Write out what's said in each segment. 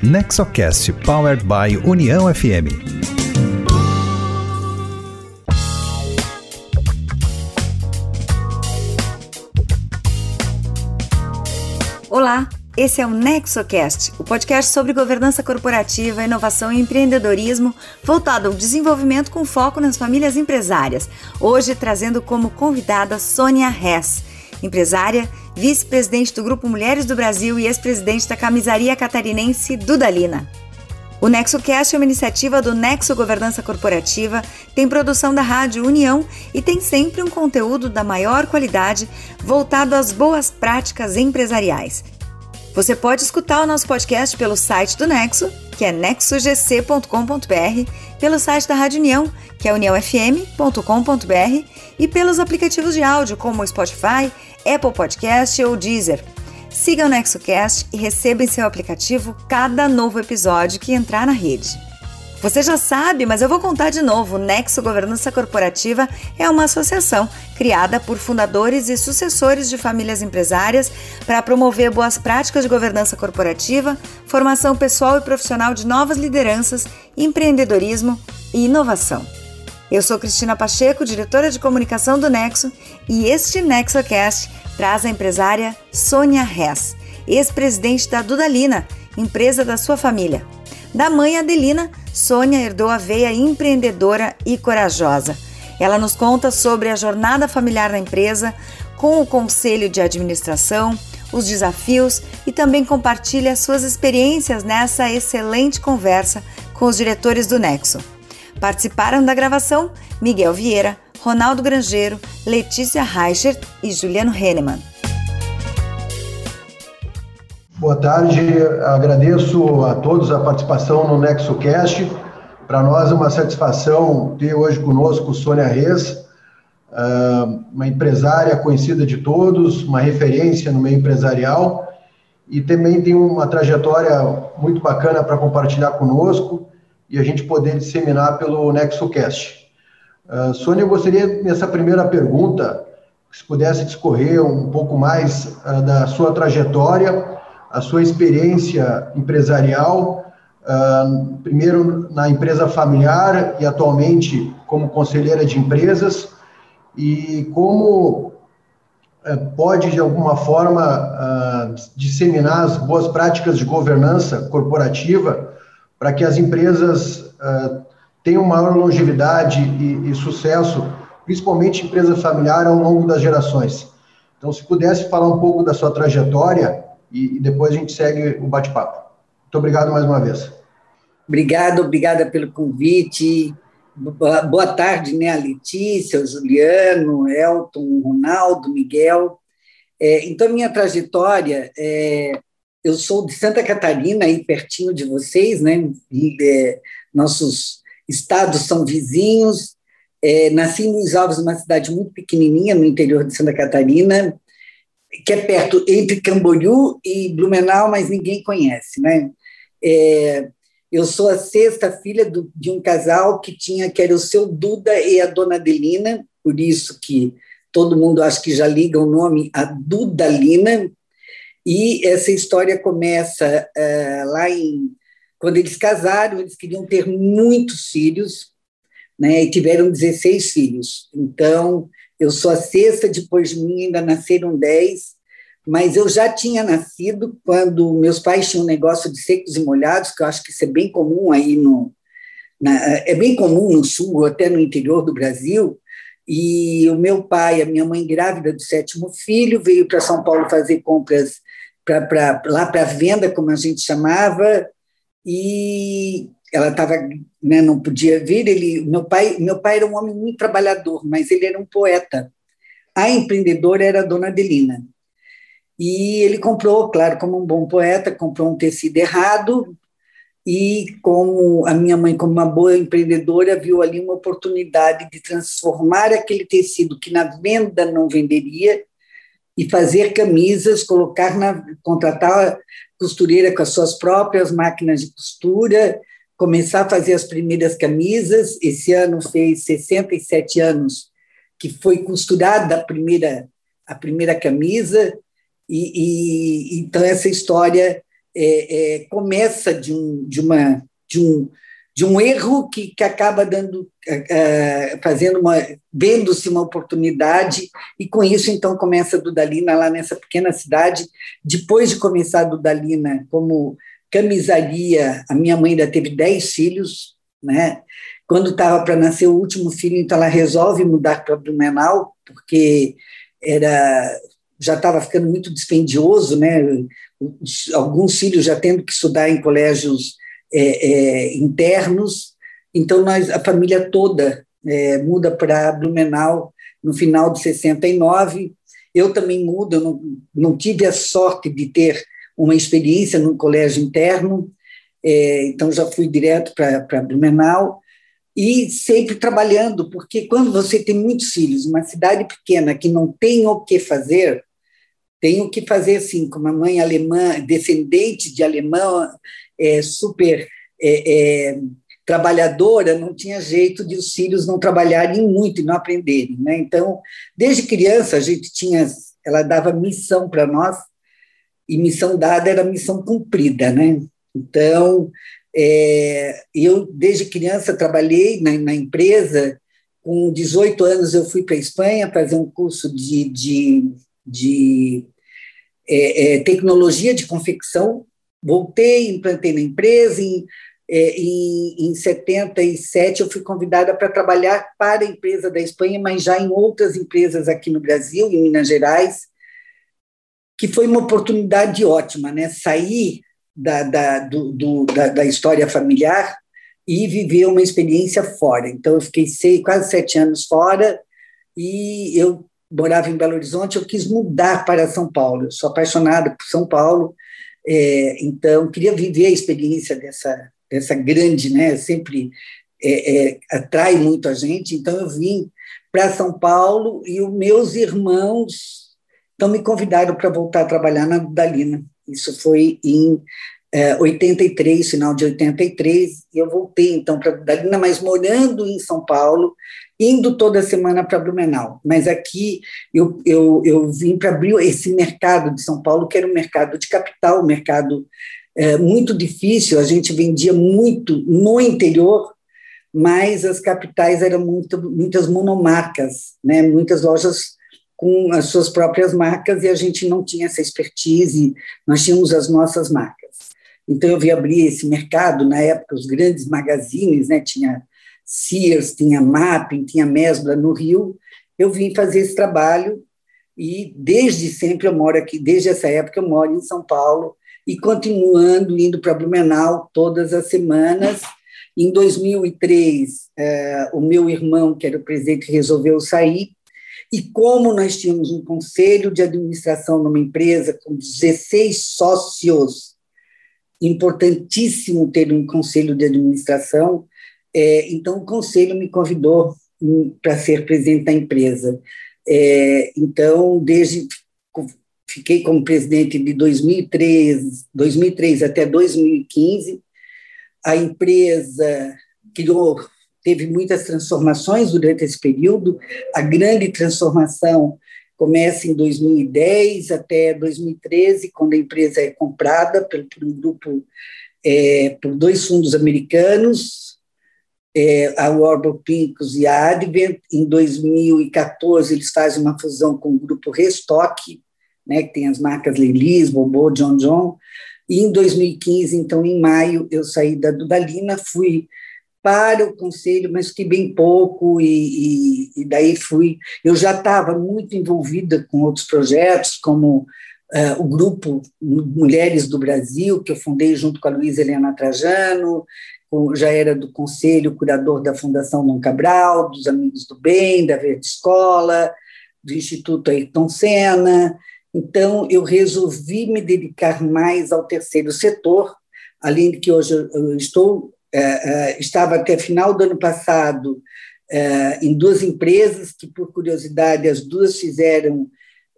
Nexocast Powered by União FM. Olá, esse é o NexoCast, o podcast sobre governança corporativa, inovação e empreendedorismo voltado ao desenvolvimento com foco nas famílias empresárias. Hoje trazendo como convidada Sônia Hess, empresária, vice-presidente do Grupo Mulheres do Brasil e ex-presidente da camisaria catarinense Dudalina. O NexoCast é uma iniciativa do Nexo Governança Corporativa, tem produção da Rádio União e tem sempre um conteúdo da maior qualidade voltado às boas práticas empresariais. Você pode escutar o nosso podcast pelo site do Nexo, que é nexogc.com.br, pelo site da Rádio União, que é uniãofm.com.br, e pelos aplicativos de áudio como o Spotify, Apple Podcast ou Deezer. Siga o NexoCast e receba em seu aplicativo cada novo episódio que entrar na rede. Você já sabe, mas eu vou contar de novo. O Nexo Governança Corporativa é uma associação criada por fundadores e sucessores de famílias empresárias para promover boas práticas de governança corporativa, formação pessoal e profissional de novas lideranças, empreendedorismo e inovação. Eu sou Cristina Pacheco, diretora de comunicação do Nexo, e este NexoCast traz a empresária Sônia Hess, ex-presidente da Dudalina, empresa da sua família. Da mãe Adelina, Sônia herdou a veia empreendedora e corajosa. Ela nos conta sobre a jornada familiar na empresa, com o conselho de administração, os desafios e também compartilha suas experiências nessa excelente conversa com os diretores do Nexo. Participaram da gravação Miguel Vieira, Ronaldo Grangeiro, Letícia Reichert e Juliano Hennemann. Boa tarde, agradeço a todos a participação no NexoCast. Para nós é uma satisfação ter hoje conosco Sônia Reis, ah, uma empresária conhecida de todos, uma referência no meio empresarial e também tem uma trajetória muito bacana para compartilhar conosco e a gente poder disseminar pelo NexoCast. Uh, Sônia, eu gostaria, nessa primeira pergunta, se pudesse discorrer um pouco mais uh, da sua trajetória, a sua experiência empresarial, uh, primeiro na empresa familiar e atualmente como conselheira de empresas, e como uh, pode, de alguma forma, disseminar as boas práticas de governança corporativa para que as empresas tenham maior longevidade e, e sucesso, principalmente empresa familiar, ao longo das gerações. Então, se pudesse falar um pouco da sua trajetória, e, depois a gente segue o bate-papo. Muito obrigado mais uma vez. Obrigada, obrigada pelo convite. Boa tarde, né, a Letícia, o Juliano, Elton, Ronaldo, Miguel. É, então, minha trajetória, é, eu sou de Santa Catarina, aí pertinho de vocês, né? E, é, nossos estados são vizinhos. É, nasci em Luiz Alves, uma cidade muito pequenininha no interior de Santa Catarina que é perto entre Camboriú e Blumenau, mas ninguém conhece, né? É, eu sou a sexta filha do, de um casal que tinha que era o seu Duda e a dona Adelina, por isso que todo mundo acho que já liga o nome a Dudalina. E essa história começa é, lá em quando eles casaram, eles queriam ter muitos filhos, né? E tiveram 16 filhos. Então, eu sou a sexta, depois de mim ainda nasceram dez, mas eu já tinha nascido quando meus pais tinham um negócio de secos e molhados, que eu acho que isso é bem comum aí no. Na, é bem comum no sul, até no interior do Brasil. E o meu pai, a minha mãe grávida do sétimo filho, veio para São Paulo fazer compras pra, pra, lá para venda, como a gente chamava, e ela estava, né, não podia vir. Ele, meu pai, meu pai era um homem muito trabalhador, mas ele era um poeta. A empreendedora era a dona Adelina. E ele comprou, claro, como um bom poeta, comprou um tecido errado. E como a minha mãe, como uma boa empreendedora, viu ali uma oportunidade de transformar aquele tecido que na venda não venderia e fazer camisas, colocar na contratar costureira com as suas próprias máquinas de costura começar a fazer as primeiras camisas. Esse ano fez 67 anos que foi costurada a primeira, a primeira camisa. E, e então essa história é, é, começa de um, de uma de um de um erro que, que acaba dando é, fazendo uma vendo-se uma oportunidade e com isso então começa a Dudalina lá nessa pequena cidade depois de começar a Dudalina como camisaria a minha mãe ainda teve dez filhos né quando estava para nascer o último filho então ela resolve mudar para Blumenau porque era já estava ficando muito dispendioso né alguns filhos já tendo que estudar em colégios é, é, internos. Então, nós, a família toda é, muda para Blumenau no final de 69. Eu também mudo, eu não, não tive a sorte de ter uma experiência no colégio interno, é, então já fui direto para Blumenau e sempre trabalhando, porque quando você tem muitos filhos, uma cidade pequena que não tem o que fazer, tenho que fazer assim, com uma mãe alemã, descendente de alemã, é, super é, é, trabalhadora, não tinha jeito de os filhos não trabalharem muito e não aprenderem. Né? Então, desde criança, a gente tinha, ela dava missão para nós, e missão dada era missão cumprida. Né? Então, é, eu, desde criança, trabalhei na, na empresa, com 18 anos eu fui para a Espanha fazer um curso de, de de é, é, tecnologia de confecção. Voltei, implantei na empresa. Em, é, em, em 77, eu fui convidada para trabalhar para a empresa da Espanha, mas já em outras empresas aqui no Brasil, em Minas Gerais, que foi uma oportunidade ótima, né? Sair da, da, do, do, da, da história familiar e viver uma experiência fora. Então, eu fiquei seis, quase sete anos fora e eu morava em Belo Horizonte, eu quis mudar para São Paulo. Eu sou apaixonada por São Paulo, é, então queria viver a experiência dessa, dessa grande, né? Sempre é, é, atrai muito a gente. Então eu vim para São Paulo e os meus irmãos então me convidaram para voltar a trabalhar na Dalina. Isso foi em é, 83, final de 83, e eu voltei então para Dalina, mas morando em São Paulo, indo toda semana para Blumenau. Mas aqui eu, eu, eu vim para abrir esse mercado de São Paulo, que era um mercado de capital, um mercado é, muito difícil. A gente vendia muito no interior, mas as capitais eram muito, muitas monomarcas, né? muitas lojas com as suas próprias marcas e a gente não tinha essa expertise, nós tínhamos as nossas marcas. Então eu vi abrir esse mercado, na época os grandes magazines, né, tinha Sears, tinha Mapping, tinha Mesbla no Rio, eu vim fazer esse trabalho e desde sempre eu moro aqui, desde essa época eu moro em São Paulo e continuando indo para Blumenau todas as semanas. Em 2003, eh, o meu irmão, que era o presidente, resolveu sair, e como nós tínhamos um conselho de administração numa empresa com 16 sócios, importantíssimo ter um conselho de administração, é, então, o conselho me convidou hum, para ser presidente da empresa. É, então, desde fiquei como presidente de 2003, 2003 até 2015. A empresa criou, teve muitas transformações durante esse período. A grande transformação começa em 2010 até 2013, quando a empresa é comprada por, por um grupo, é, por dois fundos americanos, é, a Warburg Pincus e a Advent. Em 2014, eles fazem uma fusão com o grupo Restock, né, que tem as marcas Lelis, Bobo, John John. E em 2015, então, em maio, eu saí da Dudalina, fui para o conselho, mas fiquei bem pouco, e, e, e daí fui. Eu já estava muito envolvida com outros projetos, como uh, o grupo Mulheres do Brasil, que eu fundei junto com a Luísa Helena Trajano, já era do conselho curador da Fundação Dom Cabral, dos Amigos do Bem, da Verde Escola, do Instituto Ayrton Senna. Então, eu resolvi me dedicar mais ao terceiro setor, além de que hoje eu estou, estava até final do ano passado é, em duas empresas que, por curiosidade, as duas fizeram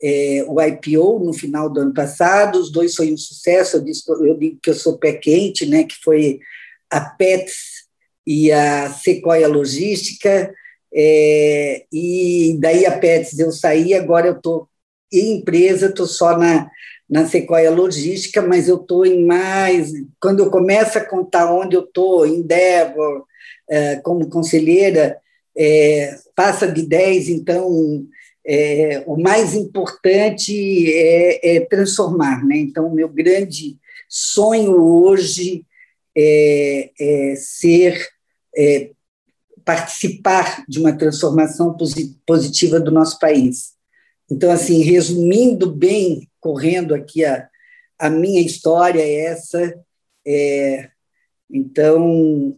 é, o IPO no final do ano passado, os dois foi um sucesso, eu, disse, eu digo que eu sou pé quente, né, que foi a PETS e a Sequoia Logística, é, e daí a PETS eu saí, agora eu estou em empresa, estou só na, na Sequoia Logística, mas eu estou em mais. Quando eu começo a contar onde eu estou, em Endeavor, é, como conselheira, é, passa de 10, então é, o mais importante é, é, transformar. Né? Então, o meu grande sonho hoje é, é ser, é, participar de uma transformação positiva do nosso país. Então, assim, resumindo bem, correndo aqui a, a minha história é essa. É, então,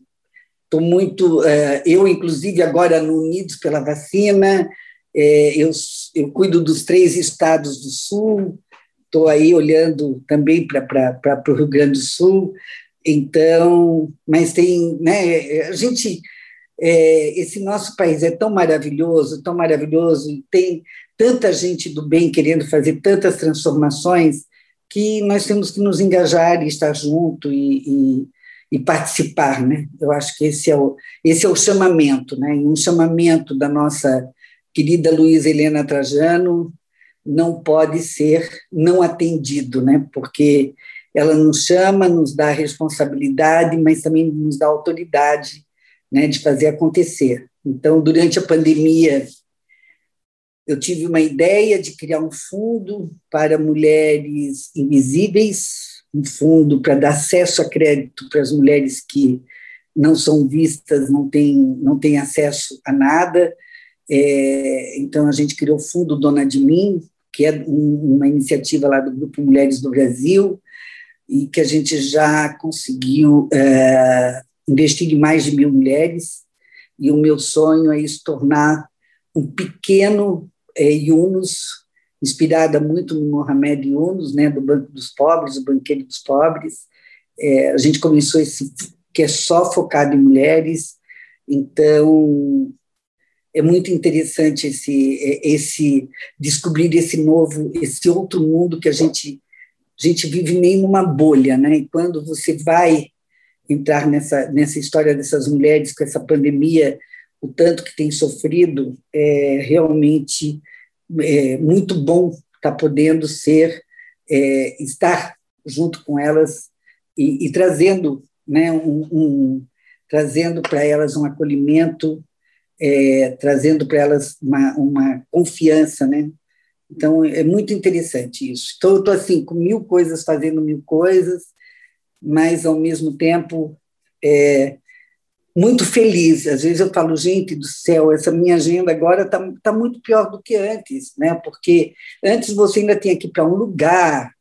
estou muito. É, eu, inclusive, agora no Unidos pela Vacina, é, eu, eu cuido dos três estados do Sul, estou aí olhando também para o Rio Grande do Sul, então, mas tem, né, a gente, é, esse nosso país é tão maravilhoso, tão maravilhoso, tem tanta gente do bem querendo fazer tantas transformações, que nós temos que nos engajar e estar junto e, e, e participar, né? Eu acho que esse é o, esse é o chamamento, né? E um chamamento da nossa querida Luísa Helena Trajano não pode ser não atendido, né? porque ela nos chama, nos dá responsabilidade, mas também nos dá autoridade né, de fazer acontecer. Então, durante a pandemia, eu tive uma ideia de criar um fundo para mulheres invisíveis, um fundo para dar acesso a crédito para as mulheres que não são vistas, não têm, não têm acesso a nada, é, então, a gente criou o Fundo Dona de Mim, que é uma iniciativa lá do Grupo Mulheres do Brasil, e que a gente já conseguiu é, investir em mais de mil mulheres, e o meu sonho é se tornar um pequeno é, Yunus, inspirada muito no Mohamed Yunus, né, do Banco dos Pobres, o Banqueiro dos Pobres. É, a gente começou esse que é só focado em mulheres, então é muito interessante esse, esse descobrir esse novo, esse outro mundo que a gente, a gente vive meio numa bolha, né? E quando você vai entrar nessa, nessa história dessas mulheres com essa pandemia, o tanto que tem sofrido, é realmente é muito bom estar tá podendo ser, é, estar junto com elas e, e trazendo, né, um, um trazendo para elas um acolhimento é, trazendo para elas uma, uma confiança, né? Então, é muito interessante isso. Então, eu estou assim, com mil coisas, fazendo mil coisas, mas, ao mesmo tempo, é, muito feliz. Às vezes eu falo, gente do céu, essa minha agenda agora está tá muito pior do que antes, né? porque antes você ainda tinha que ir para um lugar,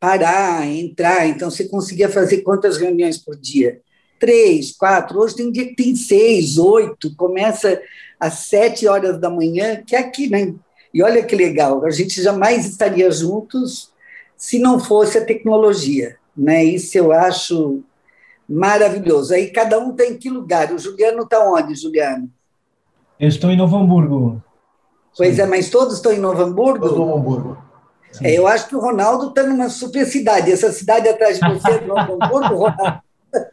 parar, entrar, então você conseguia fazer quantas reuniões por dia? três, quatro, hoje tem dia que tem seis, oito, começa às sete horas da manhã, que é aqui, né? E olha que legal, a gente jamais estaria juntos se não fosse a tecnologia, né? Isso eu acho maravilhoso. Aí cada um está em que lugar? O Juliano está onde, Juliano? Eu estou em Novo Hamburgo. Pois Sim. é, mas todos estão em Novo Hamburgo? Novo Hamburgo. É, eu acho que o Ronaldo está numa super cidade. Essa cidade atrás de você é Novo Hamburgo, Ronaldo?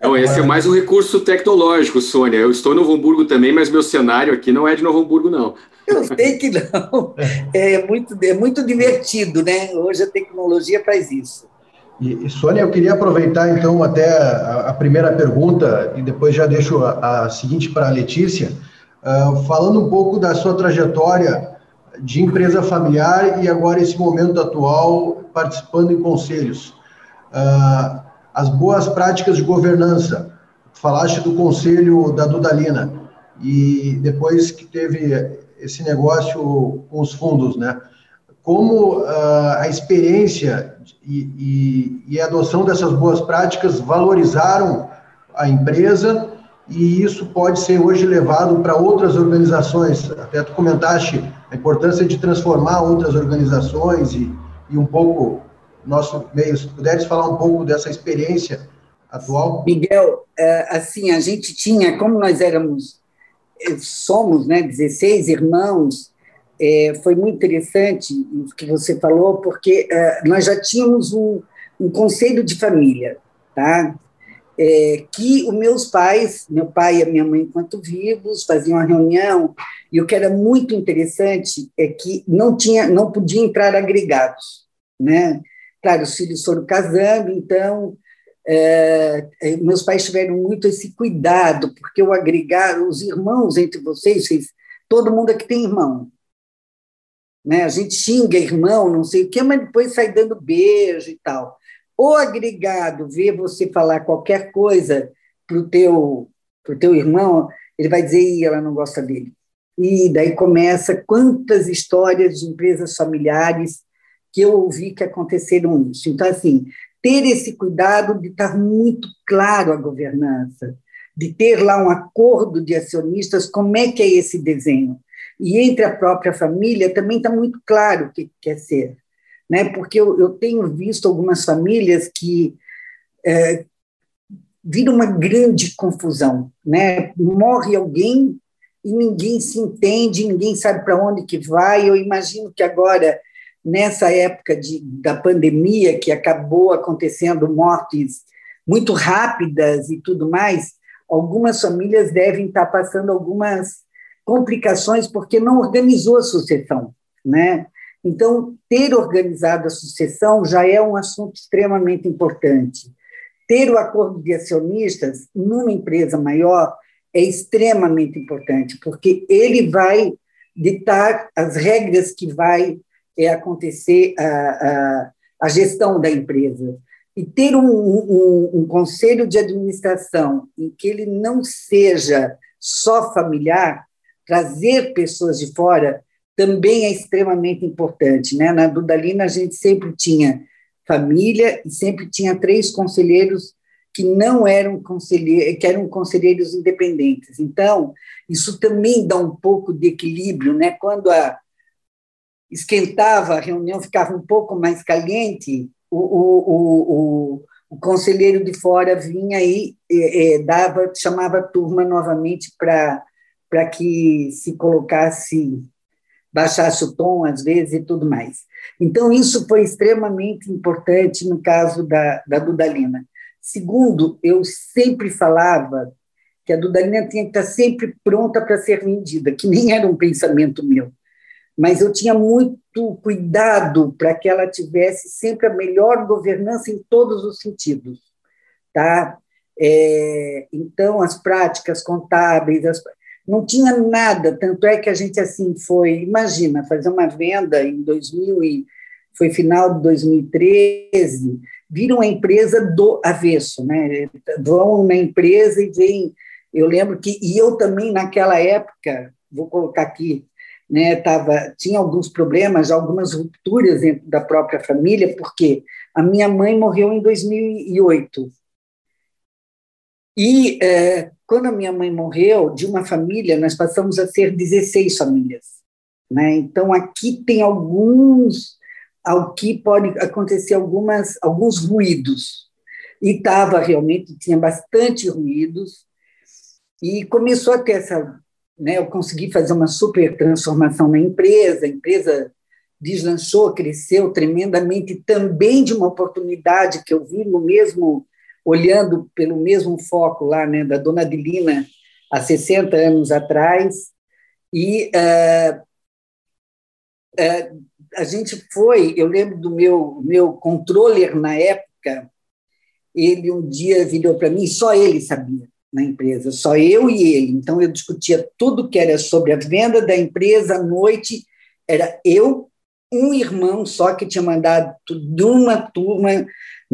Não, esse é mais um recurso tecnológico, Sônia. Eu estou em Novo Hamburgo também, mas meu cenário aqui não é de Novo Hamburgo, não. Eu sei que não. É muito, é muito divertido, né? Hoje a tecnologia faz isso. E, Sônia, eu queria aproveitar então até a, a primeira pergunta e depois já deixo a, a seguinte para a Letícia, uh, falando um pouco da sua trajetória de empresa familiar e agora esse momento atual participando em conselhos. Uh, as boas práticas de governança. Falaste do conselho da Dudalina e depois que teve esse negócio com os fundos, né? Como uh, a experiência e, e, a adoção dessas boas práticas valorizaram a empresa e isso pode ser hoje levado para outras organizações. Até tu comentaste a importância de transformar outras organizações e, e um pouco nosso meio. Se puderes falar um pouco dessa experiência atual. Miguel, é, assim, a gente tinha, como nós éramos, somos, né, 16 irmãos, é, foi muito interessante o que você falou, porque é, nós já tínhamos um, um conselho de família, tá? É, que os meus pais, meu pai e a minha mãe, enquanto vivos, faziam uma reunião, e o que era muito interessante é que não tinha, não podia entrar agregados, né? claro, os filhos foram casando, então é, é, meus pais tiveram muito esse cuidado, porque o agregar os irmãos entre vocês, vocês todo mundo aqui tem irmão. Né? A gente xinga irmão, não sei o quê, mas depois sai dando beijo e tal. O agregado vê você falar qualquer coisa para o teu, pro teu irmão, ele vai dizer, Ih, ela não gosta dele. E daí começa quantas histórias de empresas familiares que eu ouvi que aconteceram isso. Então, assim, ter esse cuidado de estar muito claro a governança, de ter lá um acordo de acionistas, como é que é esse desenho. E entre a própria família também está muito claro o que quer ser. Né? Porque eu, eu tenho visto algumas famílias que é, vira uma grande confusão. Né? Morre alguém e ninguém se entende, ninguém sabe para onde que vai. Eu imagino que agora, nessa época de, da pandemia, que acabou acontecendo mortes muito rápidas e tudo mais, algumas famílias devem estar passando algumas complicações porque não organizou a sucessão, né? Então, ter organizado a sucessão já é um assunto extremamente importante. Ter o acordo de acionistas numa empresa maior é extremamente importante, porque ele vai ditar as regras que vai é, acontecer a, a, a gestão da empresa. E ter um, um, um, conselho de administração em que ele não seja só familiar, trazer pessoas de fora também é extremamente importante. Né? Na Dudalina, a gente sempre tinha família e sempre tinha três conselheiros que não eram conselheiros, que eram conselheiros independentes. Então, isso também dá um pouco de equilíbrio, né? Quando a esquentava, a reunião ficava um pouco mais caliente, o, o, o, o conselheiro de fora vinha e dava, chamava a turma novamente para para que se colocasse, baixasse o tom às vezes e tudo mais. Então, isso foi extremamente importante no caso da, da Dudalina. Segundo, eu sempre falava que a Dudalina tinha que estar sempre pronta para ser vendida, que nem era um pensamento meu. Mas eu tinha muito cuidado para que ela tivesse sempre a melhor governança em todos os sentidos. Tá? É, então, as práticas contábeis, as, não tinha nada, tanto é que a gente assim foi, imagina, fazer uma venda em 2000 e foi final de 2013, viram a empresa do avesso, né? Vão na empresa e veem. Eu lembro que e eu também naquela época, vou colocar aqui, né? Tava tinha alguns problemas, algumas rupturas dentro da própria família, porque a minha mãe morreu em 2008 e é, quando a minha mãe morreu, de uma família, nós passamos a ser 16 famílias. Né? Então, aqui tem alguns, ao que pode acontecer algumas, alguns ruídos. E estava realmente, tinha bastante ruídos, e começou a ter essa. Né, eu consegui fazer uma super transformação na empresa, a empresa deslanchou, cresceu tremendamente, também de uma oportunidade que eu vi no mesmo olhando pelo mesmo foco lá, né, da Dona Adelina, há 60 anos atrás, e uh, uh, a gente foi, eu lembro do meu, meu controller na época, ele um dia virou para mim, só ele sabia na empresa, só eu e ele. Então eu discutia tudo que era sobre a venda da empresa à noite, era eu, um irmão só que tinha mandado de uma turma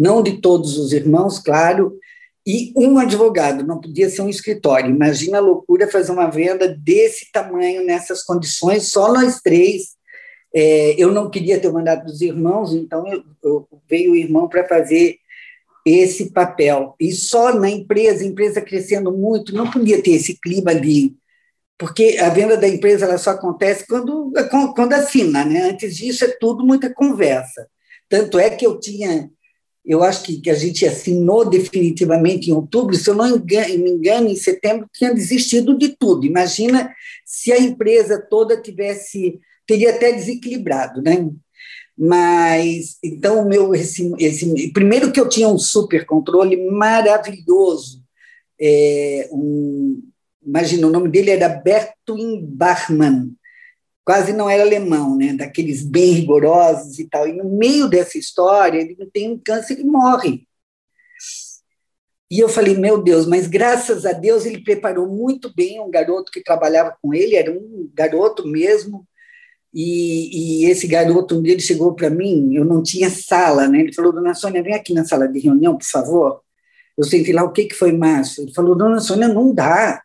não de todos os irmãos, claro, e um advogado, não podia ser um escritório. Imagina a loucura fazer uma venda desse tamanho, nessas condições, só nós três. É, eu não queria ter o mandato dos irmãos, então eu, eu veio o irmão para fazer esse papel. E só na empresa, empresa crescendo muito, não podia ter esse clima de. Porque a venda da empresa ela só acontece quando, quando assina, né? Antes disso é tudo muita conversa. Tanto é que eu tinha eu acho que, que a gente assinou definitivamente em outubro, se eu não engano, me engano, em setembro tinha desistido de tudo. Imagina se a empresa toda tivesse, teria até desequilibrado, né? Mas, então, o meu, esse, esse, primeiro que eu tinha um super controle maravilhoso, é, um, imagina, o nome dele era Bertwin Bachmann, quase não era alemão, né? Daqueles bem rigorosos e tal. E no meio dessa história, ele tem um câncer e morre. E eu falei, meu Deus, mas graças a Deus ele preparou muito bem um garoto que trabalhava com ele, era um garoto mesmo, e, e esse garoto, um dia ele chegou para mim, eu não tinha sala, né? Ele falou, dona Sônia, vem aqui na sala de reunião, por favor. Eu senti lá, o que, que foi, Márcio? Ele falou, dona Sônia, não dá.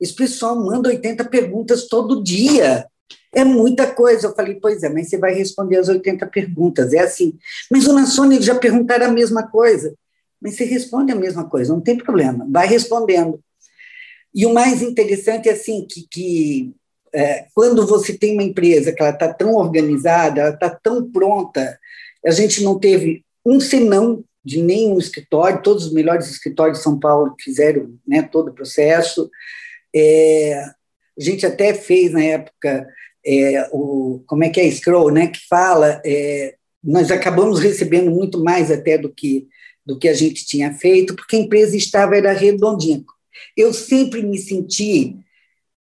Esse pessoal manda 80 perguntas todo dia. É muita coisa. Eu falei, pois é, mas você vai responder as 80 perguntas. É assim. Mas, dona Sônia, já perguntaram a mesma coisa. Mas você responde a mesma coisa, não tem problema. Vai respondendo. E o mais interessante é assim, que, que é, quando você tem uma empresa que ela está tão organizada, ela está tão pronta, a gente não teve um senão de nenhum escritório, todos os melhores escritórios de São Paulo fizeram né, todo o processo. É, a gente até fez na época é, o como é que é scroll, né, que fala, é, nós acabamos recebendo muito mais até do que do que a gente tinha feito, porque a empresa estava era redondinha. Eu sempre me senti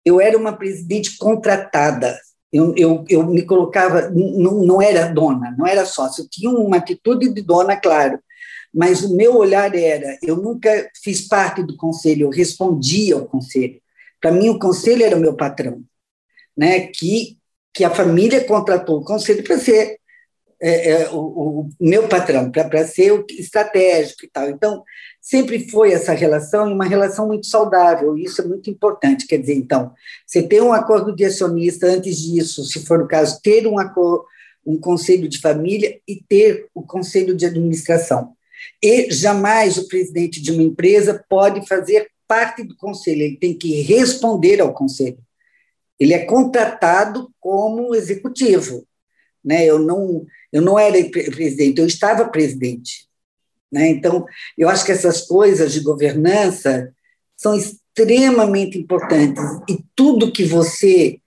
eu era uma presidente contratada. Eu, eu, eu me colocava, não, não era dona, não era sócio. Eu tinha uma atitude de dona, claro, mas o meu olhar era: eu nunca fiz parte do conselho, eu respondia ao conselho. Para mim, o conselho era o meu patrão, né? que, que a família contratou o conselho para ser é, é, o, o, meu patrão, para ser o estratégico e tal. Então, sempre foi essa relação e uma relação muito saudável, isso é muito importante. Quer dizer, então, você ter um acordo de acionista, antes disso, se for o caso, ter um, acordo, um conselho de família e ter o conselho de administração. E jamais o presidente de uma empresa pode fazer parte do conselho, ele tem que responder ao conselho. Ele é contratado como executivo. Né? Eu, não, eu não era presidente, eu estava presidente. Né? Então, eu acho que essas coisas de governança são extremamente importantes e tudo que você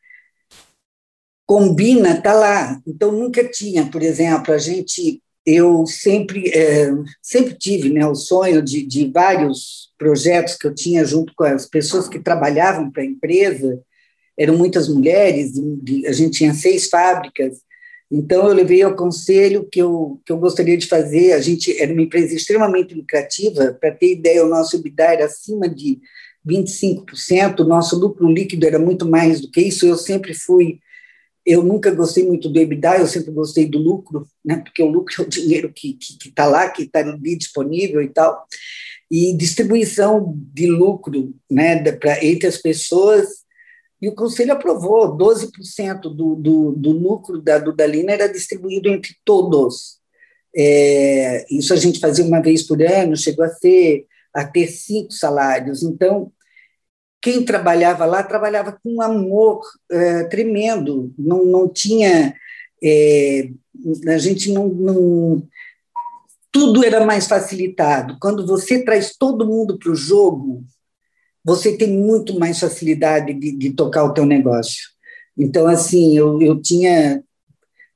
combina está lá. Então, nunca tinha, por exemplo, a gente, eu sempre, é, sempre tive né, o sonho de, de vários projetos que eu tinha junto com as pessoas que trabalhavam para a empresa, eram muitas mulheres, a gente tinha seis fábricas, então, eu levei ao conselho que eu, que eu gostaria de fazer. A gente era uma empresa extremamente lucrativa. Para ter ideia, o nosso EBITDA era acima de 25%, o nosso lucro líquido era muito mais do que isso. Eu sempre fui. Eu nunca gostei muito do EBITDA, eu sempre gostei do lucro, né, porque o lucro é o dinheiro que está tá lá, que está ali disponível e tal. E distribuição de lucro né, pra, entre as pessoas e o Conselho aprovou, 12% do, do, do lucro da Dudalina era distribuído entre todos. É, isso a gente fazia uma vez por ano, chegou a, ser, a ter cinco salários. Então, quem trabalhava lá trabalhava com um amor é, tremendo, não, não tinha. É, a gente não, não. Tudo era mais facilitado. Quando você traz todo mundo para o jogo, você tem muito mais facilidade de, de tocar o teu negócio. Então, assim, eu, eu tinha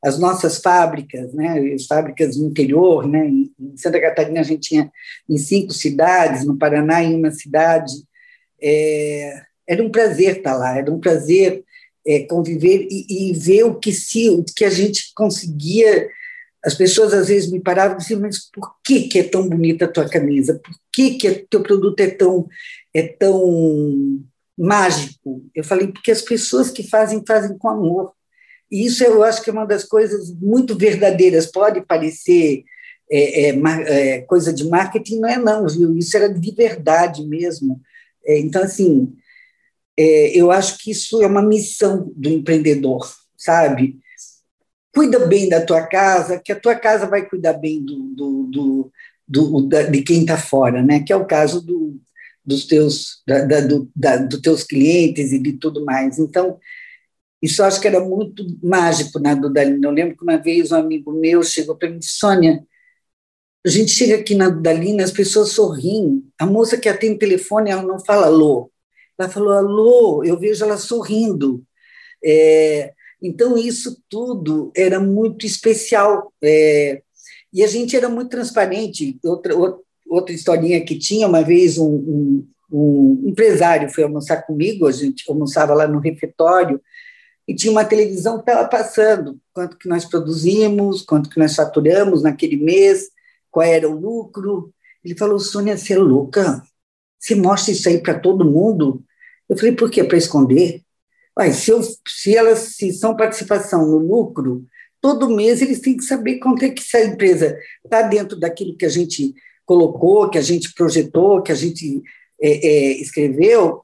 as nossas fábricas, né, as fábricas no interior, né, em Santa Catarina a gente tinha em cinco cidades, no Paraná em uma cidade, é, era um prazer estar lá, era um prazer é, conviver e, e, ver o que se, o que a gente conseguia. As pessoas às vezes me paravam e diziam, mas por que, que é tão bonita a tua camisa? Por que, que o teu produto é tão é tão mágico? Eu falei, porque as pessoas que fazem, fazem com amor. E isso eu acho que é uma das coisas muito verdadeiras. Pode parecer é, é, é, coisa de marketing, não é não, viu? Isso era de verdade mesmo. É, então, assim, é, eu acho que isso é uma missão do empreendedor, sabe? Cuida bem da tua casa, que a tua casa vai cuidar bem do, do, do, do de quem está fora, né? Que é o caso do, dos teus, da, da, do, da, teus clientes e de tudo mais. Então, isso acho que era muito mágico na Dudalina. Eu lembro que uma vez um amigo meu chegou para mim e disse, Sônia, a gente chega aqui na Dudalina, as pessoas sorriem. A moça que atende o telefone, ela não fala alô. Ela falou alô, eu vejo ela sorrindo. É, então, isso tudo era muito especial. É, e a gente era muito transparente. Outra, outra historinha que tinha, uma vez um, um, um empresário foi almoçar comigo, a gente almoçava lá no refeitório, e tinha uma televisão que estava passando quanto que nós produzimos, quanto que nós faturamos naquele mês, qual era o lucro. Ele falou, Sônia, você é louca? Você mostra isso aí para todo mundo? Eu falei, por quê? Para esconder? Uai, se, eu, se elas se são participação no lucro, todo mês eles têm que saber quanto é que essa empresa está dentro daquilo que a gente colocou, que a gente projetou, que a gente é, é, escreveu.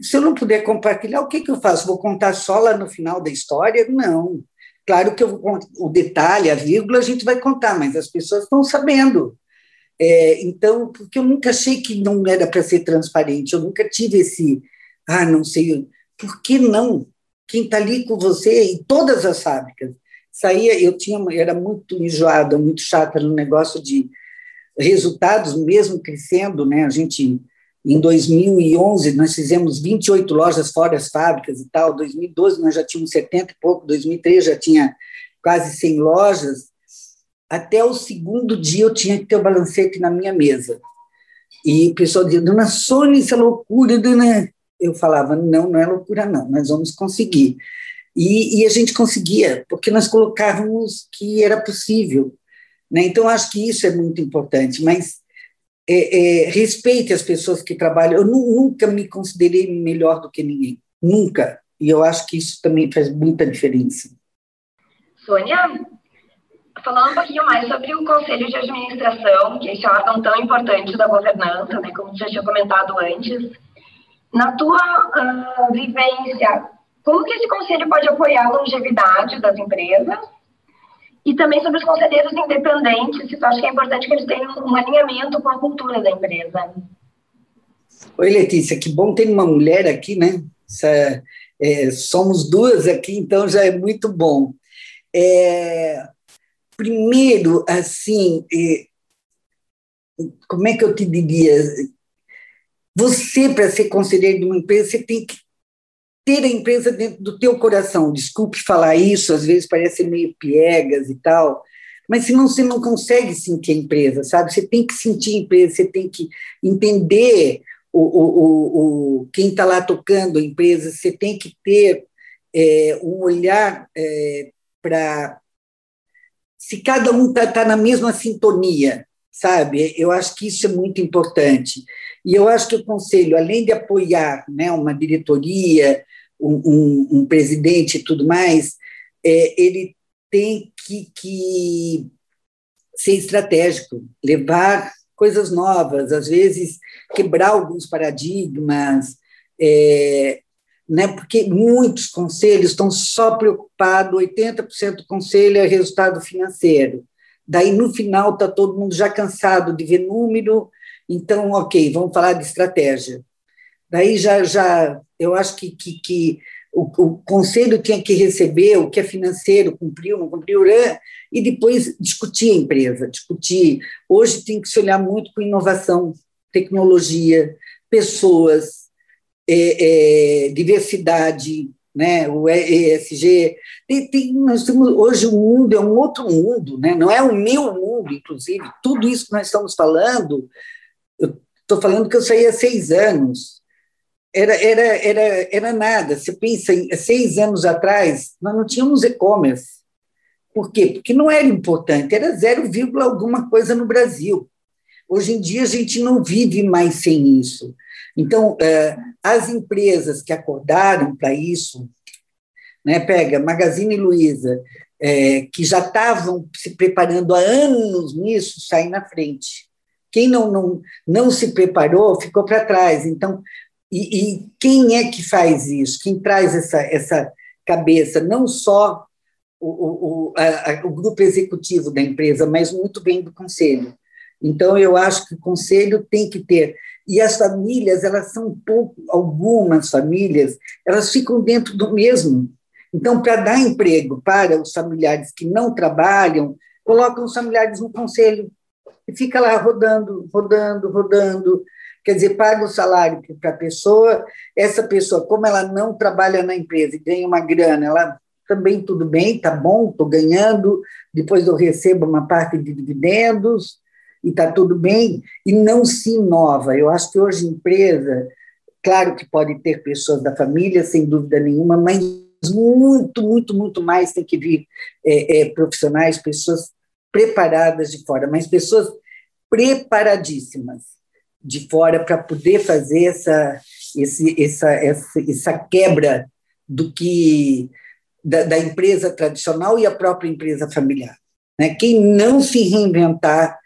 Se eu não puder compartilhar, o que, que eu faço? Vou contar só lá no final da história? Não. Claro que eu, o detalhe, a vírgula, a gente vai contar, mas as pessoas estão sabendo. É, então, porque eu nunca achei que não era para ser transparente, eu nunca tive esse, ah, não sei, por que não? Quem está ali com você em todas as fábricas. Saía, eu tinha, era muito enjoada, muito chata no negócio de resultados, mesmo crescendo, né? A gente, em 2011, nós fizemos 28 lojas fora as fábricas e tal, 2012 nós já tínhamos 70 e pouco, 2013 já tinha quase 100 lojas, até o segundo dia eu tinha que ter o balancete na minha mesa. E o pessoal dizia, dona Sônia, isso é loucura, dona... Eu falava, não, não é loucura não, nós vamos conseguir. E, e a gente conseguia, porque nós colocávamos que era possível. Né? Então, acho que isso é muito importante, mas é, é, respeite as pessoas que trabalham. Eu nunca me considerei melhor do que ninguém, nunca. E eu acho que isso também faz muita diferença. Sônia, falando um pouquinho mais sobre o Conselho de Administração, que é esse órgão tão importante da governança, né, como já tinha comentado antes, na tua uh, vivência, como que esse conselho pode apoiar a longevidade das empresas e também sobre os conselheiros independentes, se tu acha que é importante que eles tenham um alinhamento com a cultura da empresa. Oi, Letícia, que bom ter uma mulher aqui, né? Essa, é, somos duas aqui, então já é muito bom. É, primeiro, assim, é, como é que eu te diria? Você, para ser conselheiro de uma empresa, você tem que ter a empresa dentro do teu coração. Desculpe falar isso, às vezes parece meio piegas e tal, mas senão você não consegue sentir a empresa, sabe? Você tem que sentir a empresa, você tem que entender o, o, o, o quem está lá tocando a empresa, você tem que ter é, um olhar é, para se cada um está tá na mesma sintonia, sabe? Eu acho que isso é muito importante. E eu acho que o Conselho, além de apoiar né, uma diretoria, um, um, um presidente e tudo mais, é, ele tem que, que ser estratégico, levar coisas novas, às vezes quebrar alguns paradigmas, é, né, porque muitos conselhos estão só preocupados, 80% do conselho é resultado financeiro. Daí, no final, está todo mundo já cansado de ver número, então, ok, vamos falar de estratégia. Daí já, já eu acho que, que, que o, o, conselho tinha que receber o que é financeiro, cumpriu, não cumpriu, e depois discutir a empresa, discutir. Hoje tem que se olhar muito com inovação, tecnologia, pessoas, é, é, diversidade, né? o ESG. Tem, tem, nós temos, hoje o mundo é um outro mundo, né? não é o meu mundo, inclusive. Tudo isso que nós estamos falando, eu estou falando que eu saí há seis anos, era, era, era, era nada. Você pensa, seis anos atrás, nós não tínhamos e-commerce. Por quê? Porque não era importante, era zero vírgula alguma coisa no Brasil. Hoje em dia, a gente não vive mais sem isso. Então, é, as empresas que acordaram para isso, né, pega Magazine Luiza, é, que já estavam se preparando há anos nisso, saem na frente. Quem não, não, não se preparou ficou para trás. Então, e, e, quem é que faz isso? Quem traz essa, essa cabeça? Não só o, o, a, o grupo executivo da empresa, mas muito bem do conselho. Então, eu acho que o conselho tem que ter. E as famílias, elas são pouco, algumas famílias, elas ficam dentro do mesmo. Então, para dar emprego para os familiares que não trabalham, colocam os familiares no conselho e fica lá rodando, rodando, rodando, quer dizer, paga o salário para a pessoa, essa pessoa, como ela não trabalha na empresa e ganha uma grana, ela também tudo bem, tá bom, estou ganhando, depois eu recebo uma parte de dividendos e está tudo bem, e não se inova. Eu acho que hoje empresa, claro que pode ter pessoas da família, sem dúvida nenhuma, mas muito, muito, muito mais tem que vir é, é, profissionais, pessoas preparadas de fora, mas pessoas preparadíssimas de fora para poder fazer essa, esse, essa, essa, essa quebra do que da, da, empresa tradicional e a própria empresa familiar. Né? Quem não se reinventar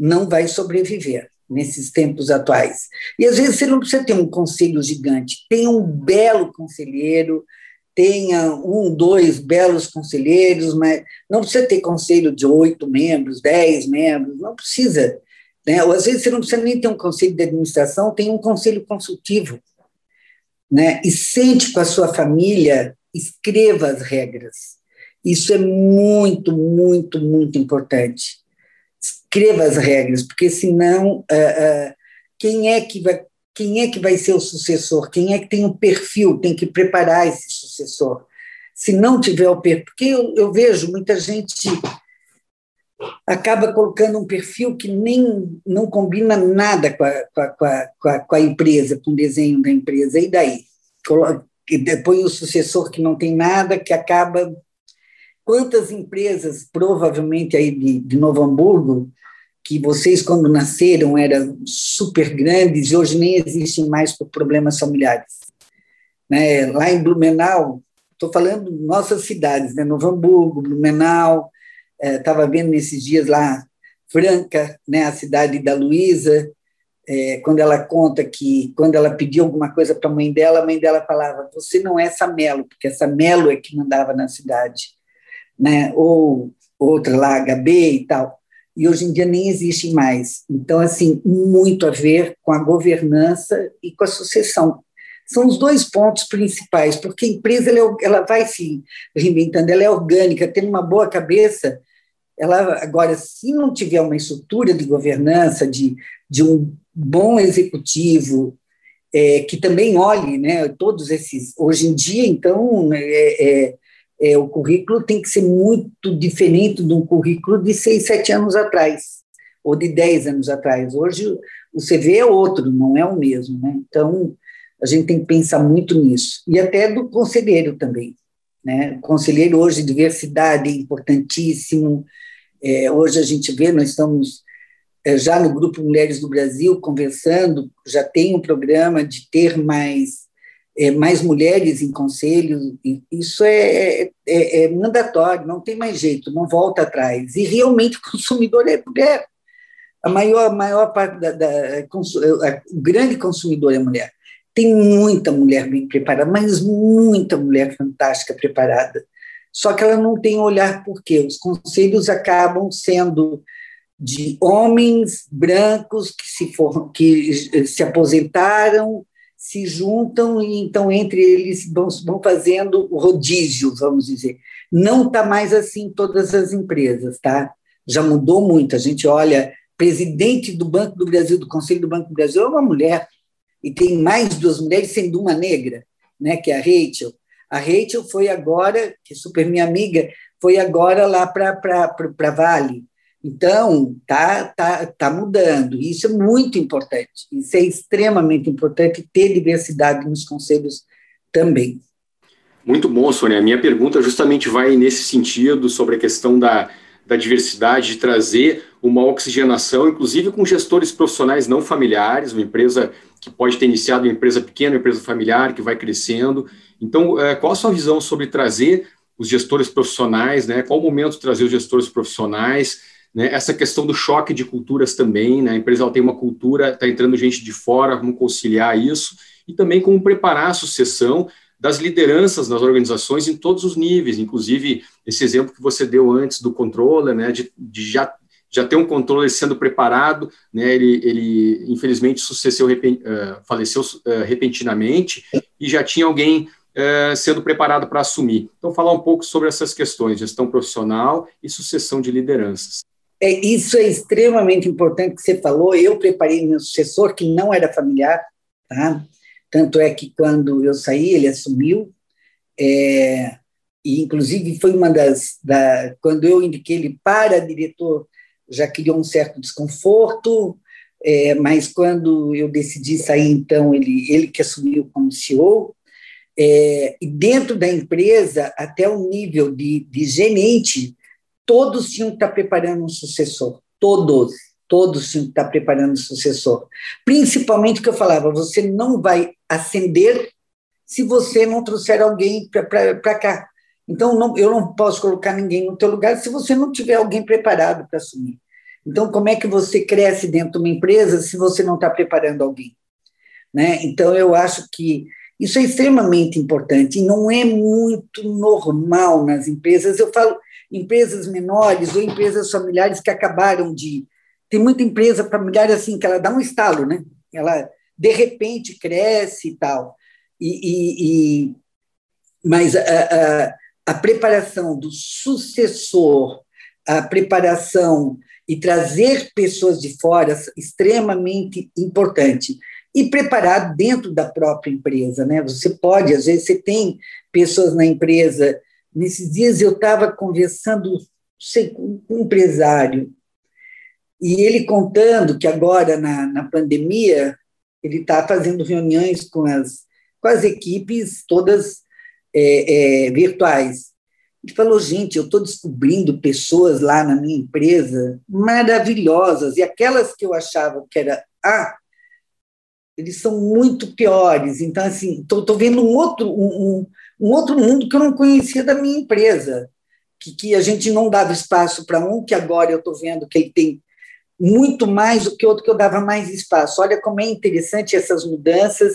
não vai sobreviver nesses tempos atuais. E às vezes você não precisa ter um conselho gigante, tenha um belo conselheiro, tenha um, dois belos conselheiros, mas não precisa ter conselho de oito membros, dez membros, não precisa. Né? Ou às vezes você não precisa nem ter um conselho de administração, tem um conselho consultivo. Né? E sente com a sua família, escreva as regras. Isso é muito, muito, muito importante escreva as regras, porque senão uh, uh, quem é que vai quem é que vai ser o sucessor? Quem é que tem um perfil? Tem que preparar esse sucessor. Se não tiver o perfil, porque eu, eu vejo muita gente acaba colocando um perfil que nem não combina nada com a, com a, com a, com a empresa, com o desenho da empresa. E daí? E depois o sucessor que não tem nada, que acaba. Quantas empresas, provavelmente aí de, de Novo Hamburgo, que vocês, quando nasceram, eram super grandes e hoje nem existem mais por problemas familiares. Né? Lá em Blumenau, estou falando nossas cidades, né? Novo Hamburgo, Blumenau, estava é, vendo nesses dias lá Franca, né? a cidade da Luísa, é, quando ela conta que quando ela pediu alguma coisa para a mãe dela, a mãe dela falava: Você não é Samelo, porque essa Melo é que mandava na cidade. Né? Ou outra lá, HB e tal e hoje em dia nem existem mais. Então, assim, muito a ver com a governança e com a sucessão. São os dois pontos principais, porque a empresa ela, é ela vai se reinventando, ela é orgânica, tem uma boa cabeça. Ela agora, se não tiver uma estrutura de governança, de, de um bom executivo, é, que também olhe, né, todos esses. Hoje em dia, então, é, é é, o currículo tem que ser muito diferente de um currículo de seis, sete anos atrás, ou de dez anos atrás. Hoje o CV é outro, não é o mesmo. Né? Então, a gente tem que pensar muito nisso. E até do conselheiro também. Né? Conselheiro hoje, diversidade é importantíssimo. É, hoje a gente vê, nós estamos é, já no Grupo Mulheres do Brasil conversando, já tem um programa de ter mais é, mais mulheres em conselhos, isso é, é, é, é, mandatório, não tem mais jeito, não volta atrás. E realmente o consumidor é mulher. A maior, a maior parte da, da o grande consumidor é mulher. Tem muita mulher bem preparada, mas muita mulher fantástica preparada. Só que ela não tem olhar por quê? Os conselhos acabam sendo de homens brancos que se, for, que se aposentaram se juntam e então entre eles vão, vão fazendo rodízio, vamos dizer. Não está mais assim em todas as empresas, tá? Já mudou muito. A gente olha, presidente do Banco do Brasil, do Conselho do Banco do Brasil, é uma mulher, e tem mais duas mulheres, sendo uma negra, né, que é a Rachel. A Rachel foi agora, que é super minha amiga, foi agora lá para Vale, então, tá, tá, tá mudando. Isso é muito importante. Isso é extremamente importante ter diversidade nos conselhos também. Muito bom, Sônia. A minha pergunta justamente vai nesse sentido, sobre a questão da, da diversidade, de trazer uma oxigenação, inclusive com gestores profissionais não familiares, uma empresa que pode ter iniciado uma empresa pequena, uma empresa familiar, que vai crescendo. Então, é, qual a sua visão sobre trazer os gestores profissionais, né? Qual o momento de trazer os gestores profissionais? Né, essa questão do choque de culturas também, né, a empresa ela tem uma cultura, está entrando gente de fora, como conciliar isso, e também como preparar a sucessão das lideranças nas organizações em todos os níveis, inclusive esse exemplo que você deu antes do controller, né, de, de já, já ter um controller sendo preparado, né, ele, ele infelizmente sucesseu, uh, faleceu uh, repentinamente, e já tinha alguém uh, sendo preparado para assumir. Então, falar um pouco sobre essas questões, gestão profissional e sucessão de lideranças. É, isso é extremamente importante que você falou. Eu preparei meu sucessor, que não era familiar, tá? tanto é que quando eu saí, ele assumiu, é, e inclusive foi uma das. Da, quando eu indiquei ele para diretor, já criou um certo desconforto, é, mas quando eu decidi sair, então, ele, ele que assumiu como CEO. É, e dentro da empresa, até o nível de, de gerente, todos tinham que estar preparando um sucessor, todos, todos tinham que estar preparando um sucessor. Principalmente que eu falava, você não vai ascender se você não trouxer alguém para cá. Então, não, eu não posso colocar ninguém no teu lugar se você não tiver alguém preparado para assumir. Então, como é que você cresce dentro de uma empresa se você não está preparando alguém? Né? Então, eu acho que isso é extremamente importante e não é muito normal nas empresas. Eu falo empresas menores ou empresas familiares que acabaram de. Tem muita empresa familiar assim que ela dá um estalo, né? Ela de repente cresce e tal. E, e, e mas a, a, a preparação do sucessor, a preparação e trazer pessoas de fora extremamente importante e preparar dentro da própria empresa, né? Você pode, às vezes, você tem pessoas na empresa. Nesses dias eu estava conversando sei, com um empresário e ele contando que agora na, na pandemia ele está fazendo reuniões com as com as equipes todas é, é, virtuais. Ele falou, gente, eu estou descobrindo pessoas lá na minha empresa maravilhosas, e aquelas que eu achava que era ah, eles são muito piores. Então, assim, estou vendo um outro, um, um, outro mundo que eu não conhecia da minha empresa, que, que a gente não dava espaço para um, que agora eu estou vendo que ele tem muito mais do que outro que eu dava mais espaço. Olha como é interessante essas mudanças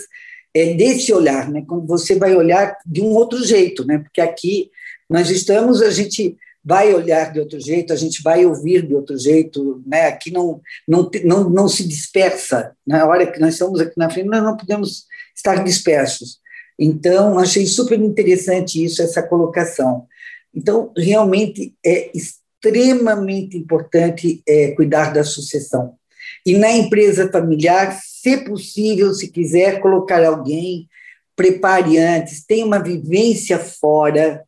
é, desse olhar, né? Quando você vai olhar de um outro jeito, né? Porque aqui nós estamos, a gente vai olhar de outro jeito, a gente vai ouvir de outro jeito, né? Aqui não não não, não se dispersa. Na hora que nós estamos aqui na frente, nós não podemos estar dispersos. Então, achei super interessante isso, essa colocação. Então, realmente é extremamente importante é, cuidar da sucessão. E na empresa familiar, se possível, se quiser colocar alguém, prepare antes, tenha uma vivência fora,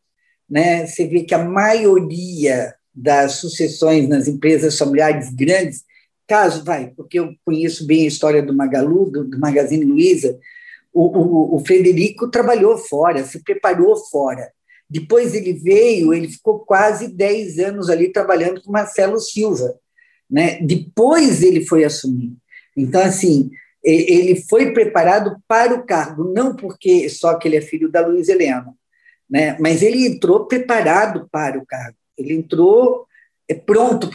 né? Você vê que a maioria das sucessões nas empresas familiares grandes, caso vai, porque eu conheço bem a história do Magalu, do, do Magazine Luiza, o, o, o Frederico trabalhou fora, se preparou fora. Depois ele veio, ele ficou quase 10 anos ali trabalhando com Marcelo Silva. Né? Depois ele foi assumir. Então, assim, ele foi preparado para o cargo, não porque só que ele é filho da Luiz Helena, né? mas ele entrou preparado para o cargo, ele entrou é, pronto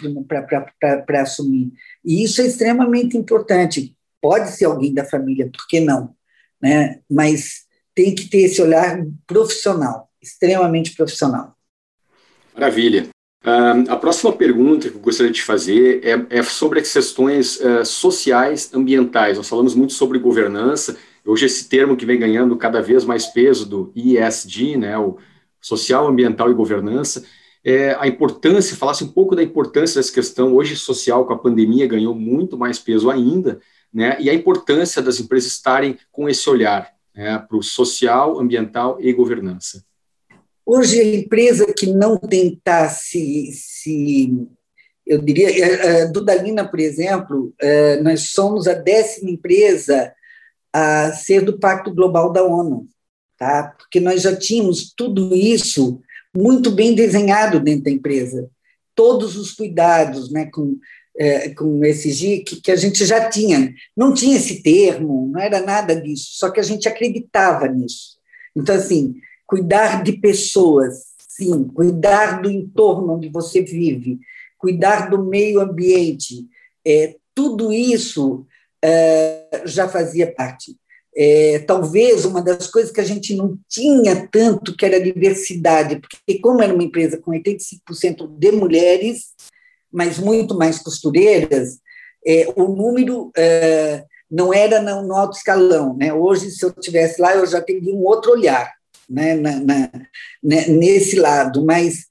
para assumir. E isso é extremamente importante. Pode ser alguém da família, por que não? Né? Mas tem que ter esse olhar profissional, extremamente profissional. Maravilha. Uh, a próxima pergunta que eu gostaria de fazer é, é sobre as questões uh, sociais ambientais. Nós falamos muito sobre governança, hoje esse termo que vem ganhando cada vez mais peso do ESG, né, o social, ambiental e governança, é, a importância, falasse um pouco da importância dessa questão, hoje social, com a pandemia, ganhou muito mais peso ainda, né, e a importância das empresas estarem com esse olhar né, para o social, ambiental e governança. Hoje, a empresa que não tentar se, se eu diria, a é, é, Dudalina, por exemplo, é, nós somos a décima empresa a ser do Pacto Global da ONU, tá? porque nós já tínhamos tudo isso muito bem desenhado dentro da empresa, todos os cuidados né, com, é, com esse GIC que a gente já tinha. Não tinha esse termo, não era nada disso, só que a gente acreditava nisso. Então, assim, cuidar de pessoas, sim, cuidar do entorno onde você vive, cuidar do meio ambiente, é, tudo isso já fazia parte. É, talvez uma das coisas que a gente não tinha tanto, que era a diversidade, porque como era uma empresa com 85% de mulheres, mas muito mais costureiras, é, o número é, não era no, no alto escalão. Né? Hoje, se eu estivesse lá, eu já teria um outro olhar né, na, na, né, nesse lado, mas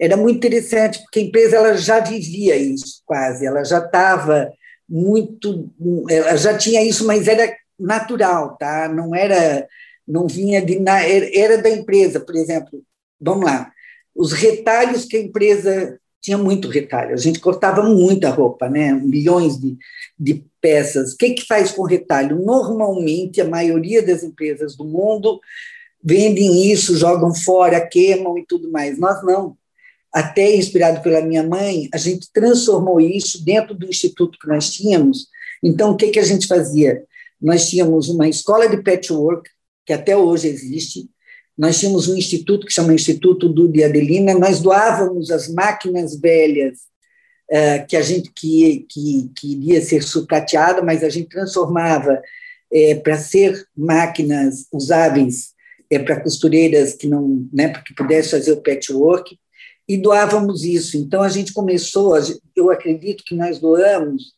era muito interessante, porque a empresa ela já vivia isso quase, ela já estava muito, ela já tinha isso, mas era natural, tá? não era, não vinha de, era da empresa, por exemplo, vamos lá, os retalhos que a empresa tinha muito retalho, a gente cortava muita roupa, né? milhões de, de peças. O que, que faz com retalho? Normalmente, a maioria das empresas do mundo vendem isso, jogam fora, queimam e tudo mais. Nós não. Até inspirado pela minha mãe, a gente transformou isso dentro do instituto que nós tínhamos. Então, o que, que a gente fazia? Nós tínhamos uma escola de patchwork, que até hoje existe, nós tínhamos um instituto que chama Instituto Duda Adelina, nós doávamos as máquinas velhas uh, que a gente que, que, que ser sucateada, mas a gente transformava é, para ser máquinas usáveis é, para costureiras que não, né, que pudessem fazer o patchwork, e doávamos isso. Então a gente começou, eu acredito que nós doamos,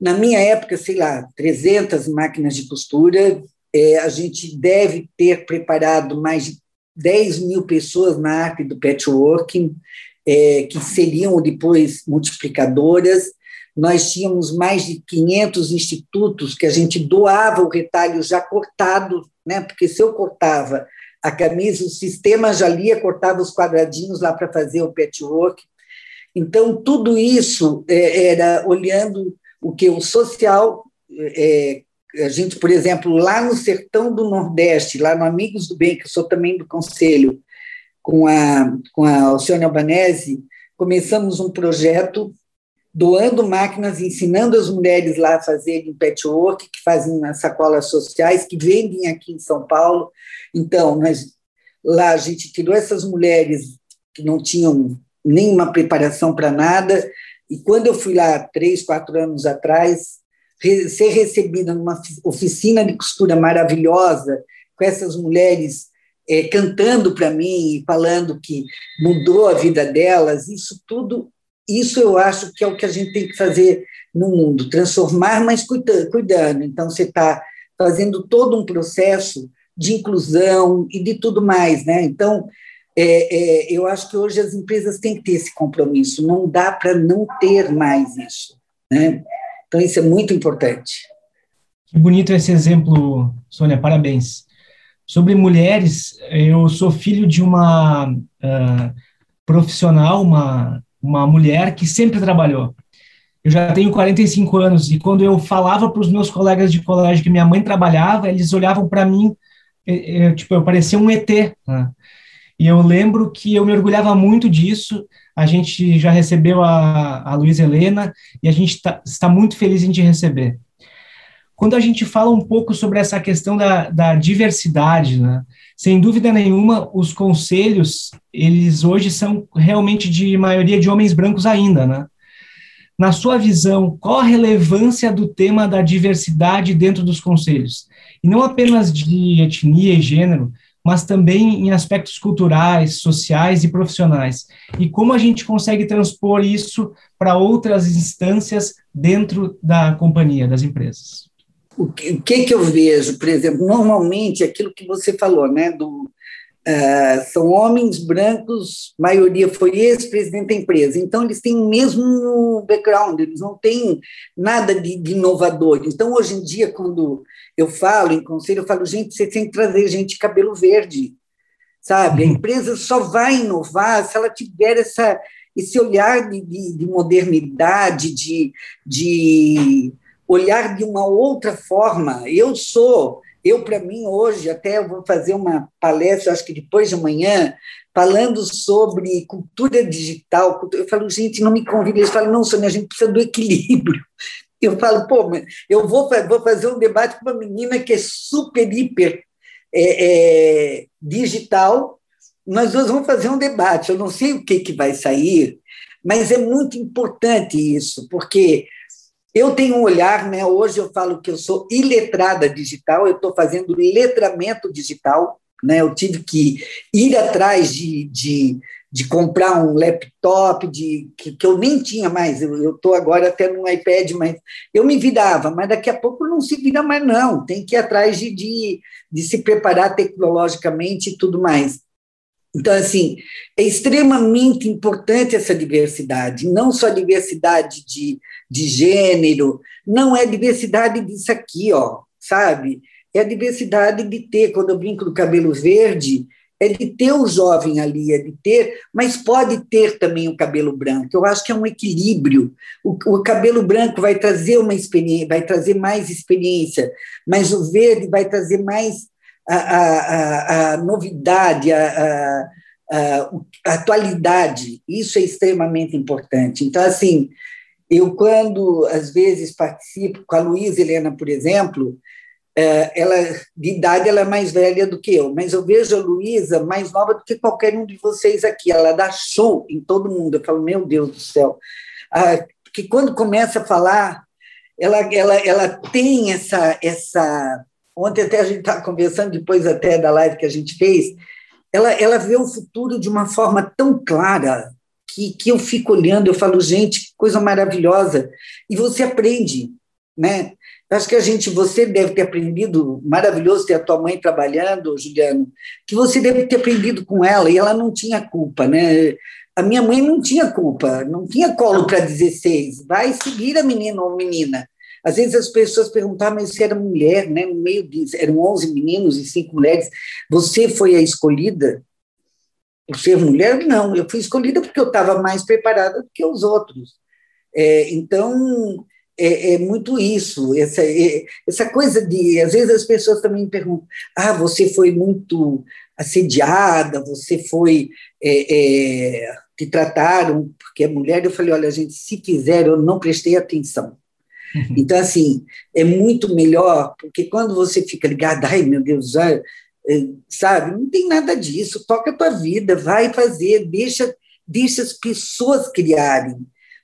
na minha época, sei lá, 300 máquinas de costura, é, a gente deve ter preparado mais de 10 mil pessoas na arte do patchwork, é, que seriam depois multiplicadoras, nós tínhamos mais de 500 institutos que a gente doava o retalho já cortado, né? porque se eu cortava a camisa, o sistema já lia, cortava os quadradinhos lá para fazer o patchwork. Então, tudo isso é, era olhando o que o social. É, a gente, por exemplo, lá no sertão do Nordeste, lá no Amigos do Bem, que eu sou também do conselho, com a, com a Alcione Albanese, começamos um projeto doando máquinas, ensinando as mulheres lá a fazerem patchwork, que fazem nas sacolas sociais, que vendem aqui em São Paulo. Então, nós, lá a gente tirou essas mulheres que não tinham nenhuma preparação para nada, e quando eu fui lá, três, quatro anos atrás, ser recebida numa oficina de costura maravilhosa, com essas mulheres é, cantando para mim, falando que mudou a vida delas, isso tudo isso eu acho que é o que a gente tem que fazer no mundo, transformar, mas cuidando. Então, você está fazendo todo um processo de inclusão e de tudo mais, né? Então, é, é, eu acho que hoje as empresas têm que ter esse compromisso, não dá para não ter mais isso, né? Então, isso é muito importante. Que bonito esse exemplo, Sônia, parabéns. Sobre mulheres, eu sou filho de uma uh, profissional, uma uma mulher que sempre trabalhou. Eu já tenho 45 anos e quando eu falava para os meus colegas de colégio que minha mãe trabalhava, eles olhavam para mim, eu, tipo, eu parecia um ET. Né? E eu lembro que eu me orgulhava muito disso. A gente já recebeu a, a Luísa Helena e a gente tá, está muito feliz em te receber. Quando a gente fala um pouco sobre essa questão da, da diversidade, né? sem dúvida nenhuma, os conselhos, eles hoje são realmente de maioria de homens brancos ainda, né? Na sua visão, qual a relevância do tema da diversidade dentro dos conselhos? E não apenas de etnia e gênero, mas também em aspectos culturais, sociais e profissionais. E como a gente consegue transpor isso para outras instâncias dentro da companhia, das empresas? O que, o que, que eu vejo, por exemplo, normalmente aquilo que você falou, né, do, Uh, são homens brancos, maioria foi ex-presidente da empresa, então eles têm o mesmo background, eles não têm nada de, de, inovador. Então, hoje em dia, quando eu falo em conselho, eu falo, gente, você tem que trazer gente de cabelo verde, sabe? A uhum. empresa só vai inovar se ela tiver essa, esse olhar de, de, de modernidade, de, de olhar de uma outra forma. Eu sou, eu para mim hoje, até vou fazer uma palestra, acho que depois de amanhã, falando sobre cultura digital. Eu falo, gente, não me convida. Eles falam, não, Sônia, a gente precisa do equilíbrio. Eu falo, pô, eu vou, vou fazer um debate com uma menina que é super, hiper é, é, digital, nós dois vamos fazer um debate. Eu não sei o que, que vai sair, mas é muito importante isso, porque eu tenho um olhar, né? Hoje eu falo que eu sou iletrada digital, eu estou fazendo letramento digital, né? Eu tive que ir atrás de, de, de comprar um laptop de, que, que eu nem tinha mais. Eu estou agora até no iPad, mas eu me virava, mas daqui a pouco não se vira mais, não. Tem que ir atrás de, de, de se preparar tecnologicamente e tudo mais. Então, assim, é extremamente importante essa diversidade, não só diversidade de, de gênero, não é diversidade disso aqui, ó, sabe? É a diversidade de ter, quando eu brinco do cabelo verde, é de ter o jovem ali, é de ter, mas pode ter também o cabelo branco. Eu acho que é um equilíbrio. O, o cabelo branco vai trazer uma experiência, vai trazer mais experiência, mas o verde vai trazer mais a, a, a novidade, a, a, atualidade. Isso é extremamente importante. Então, assim, eu, quando às vezes participo com a Luísa Helena, por exemplo, é, ela de idade ela é mais velha do que eu, mas eu vejo a Luísa mais nova do que qualquer um de vocês aqui. Ela dá show em todo mundo. Eu falo, meu Deus do céu. Ah, que quando começa a falar, ela, ela, ela tem essa, essa. Ontem até a gente estava conversando, depois até da live que a gente fez, ela, ela vê o futuro de uma forma tão clara que, que eu fico olhando, eu falo, gente, que coisa maravilhosa. E você aprende, né? Acho que a gente, você deve ter aprendido, maravilhoso ter a tua mãe trabalhando, Juliano, que você deve ter aprendido com ela, e ela não tinha culpa, né? A minha mãe não tinha culpa, não tinha colo para 16, vai seguir a menina ou menina. Às vezes as pessoas perguntavam, mas você era mulher, né? no meio disso, eram 11 meninos e cinco mulheres, você foi a escolhida por ser mulher? Não, eu fui escolhida porque eu estava mais preparada do que os outros. É, então, é, é, muito isso, essa, é, essa coisa de, às vezes as pessoas também me perguntam, ah, você foi muito assediada, você foi, é, é, te trataram porque é mulher, eu falei, olha, gente, se quiser, eu não prestei atenção. Então, assim, é muito melhor, porque quando você fica ligado, ai meu Deus, é, sabe, não tem nada disso, toca a tua vida, vai fazer, deixa, deixa as pessoas criarem.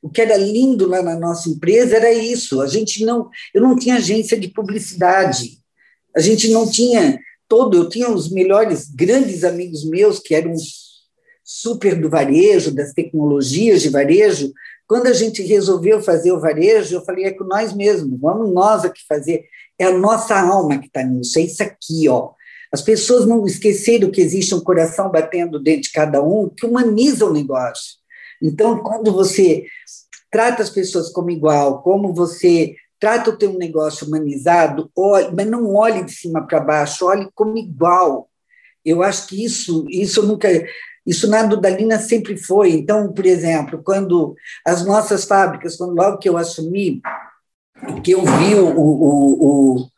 O que era lindo lá na nossa empresa era isso, a gente não, eu não tinha agência de publicidade, a gente não tinha todo, eu tinha os melhores, grandes amigos meus que eram super do varejo, das tecnologias de varejo, quando a gente resolveu fazer o varejo, eu falei, é com nós mesmos, vamos nós aqui fazer, é a nossa alma que está nisso, é isso aqui, ó. As pessoas não esqueceram que existe um coração batendo dentro de cada um, que humaniza o negócio. Então, quando você trata as pessoas como igual, como você trata o teu negócio humanizado, olhe, mas não olhe de cima para baixo, olhe como igual. Eu acho que isso, isso nunca isso na Dudalina sempre foi. Então, por exemplo, quando as nossas fábricas, quando logo que eu assumi, que eu vi o, o, o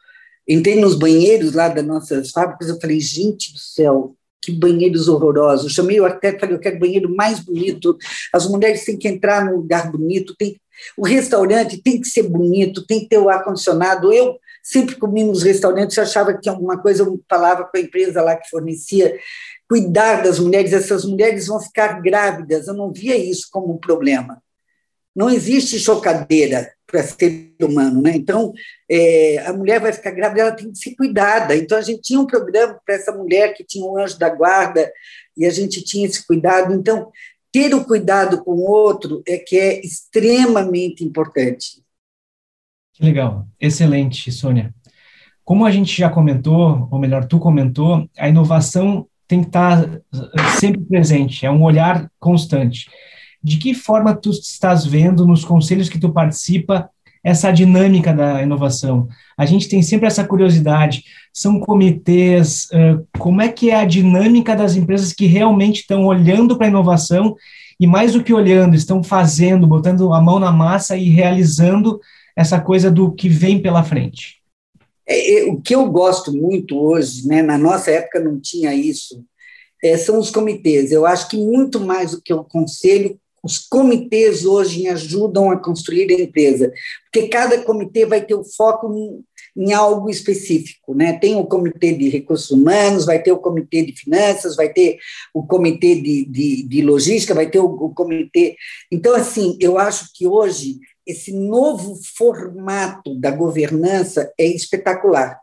entrei nos banheiros lá das nossas fábricas, eu falei, gente do céu, que banheiros horrorosos. chamei o arquiteto e falei, eu quero banheiro mais bonito, as mulheres têm que entrar num lugar bonito, tem, o restaurante tem que ser bonito, tem que ter o ar-condicionado. Eu sempre comi nos restaurantes, achava que alguma coisa, eu falava com a empresa lá que fornecia, cuidar das mulheres, essas mulheres vão ficar grávidas. Eu não via isso como um problema. Não existe chocadeira para ser humano, né? Então, é, a mulher vai ficar grávida, ela tem que ser cuidada. Então, a gente tinha um programa para essa mulher que tinha um anjo da guarda e a gente tinha esse cuidado. Então, ter o cuidado com o outro é que é extremamente importante. Legal, excelente, Sônia. Como a gente já comentou, ou melhor, tu comentou, a inovação tem que estar eh, sempre presente, é um olhar constante. De que forma tu estás vendo nos conselhos que tu participa essa dinâmica da inovação? A gente tem sempre essa curiosidade, são comitês, como é que é a dinâmica das empresas que realmente estão olhando para a inovação e mais do que olhando, estão fazendo, botando a mão na massa e realizando essa coisa do que vem pela frente? É, é, o que eu gosto muito hoje, né, na nossa época não tinha isso, é, são os comitês. Eu acho que muito mais do que o conselho, os comitês hoje ajudam a construir a empresa, porque cada comitê vai ter o foco em, em algo específico, né? Tem o comitê de recursos humanos, vai ter o comitê de finanças, vai ter o comitê de, de, de logística, vai ter o, o comitê. Então, assim, eu acho que hoje esse novo formato da governança é espetacular.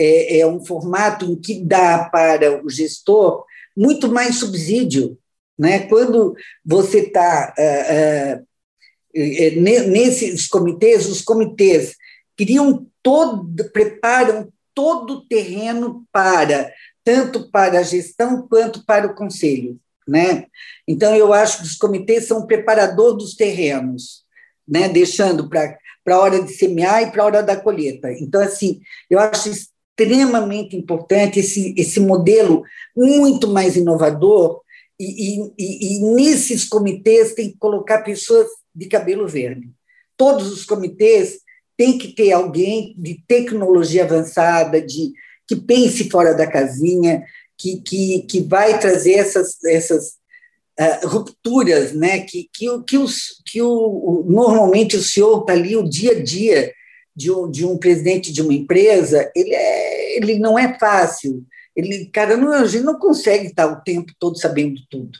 É, é, um formato em que dá para o gestor muito mais subsídio. Né? Quando você está uh, uh, nesses comitês, os comitês criam todo, preparam todo o terreno para, tanto para a gestão quanto para o conselho. Né? Então, eu acho que os comitês são o preparador dos terrenos né, deixando para a hora de semear e para a hora da colheita. Então, assim, eu acho extremamente importante esse, esse modelo muito mais inovador, e, e, e nesses comitês tem que colocar pessoas de cabelo verde. Todos os comitês têm que ter alguém de tecnologia avançada, de que pense fora da casinha, que, que, que vai trazer essas, essas uh, rupturas, né? que, que, que, os, que o, normalmente o senhor está ali o dia a dia de um, de um presidente de uma empresa, ele, é, ele não é fácil. Ele, cara, não, a gente não consegue estar o tempo todo sabendo tudo.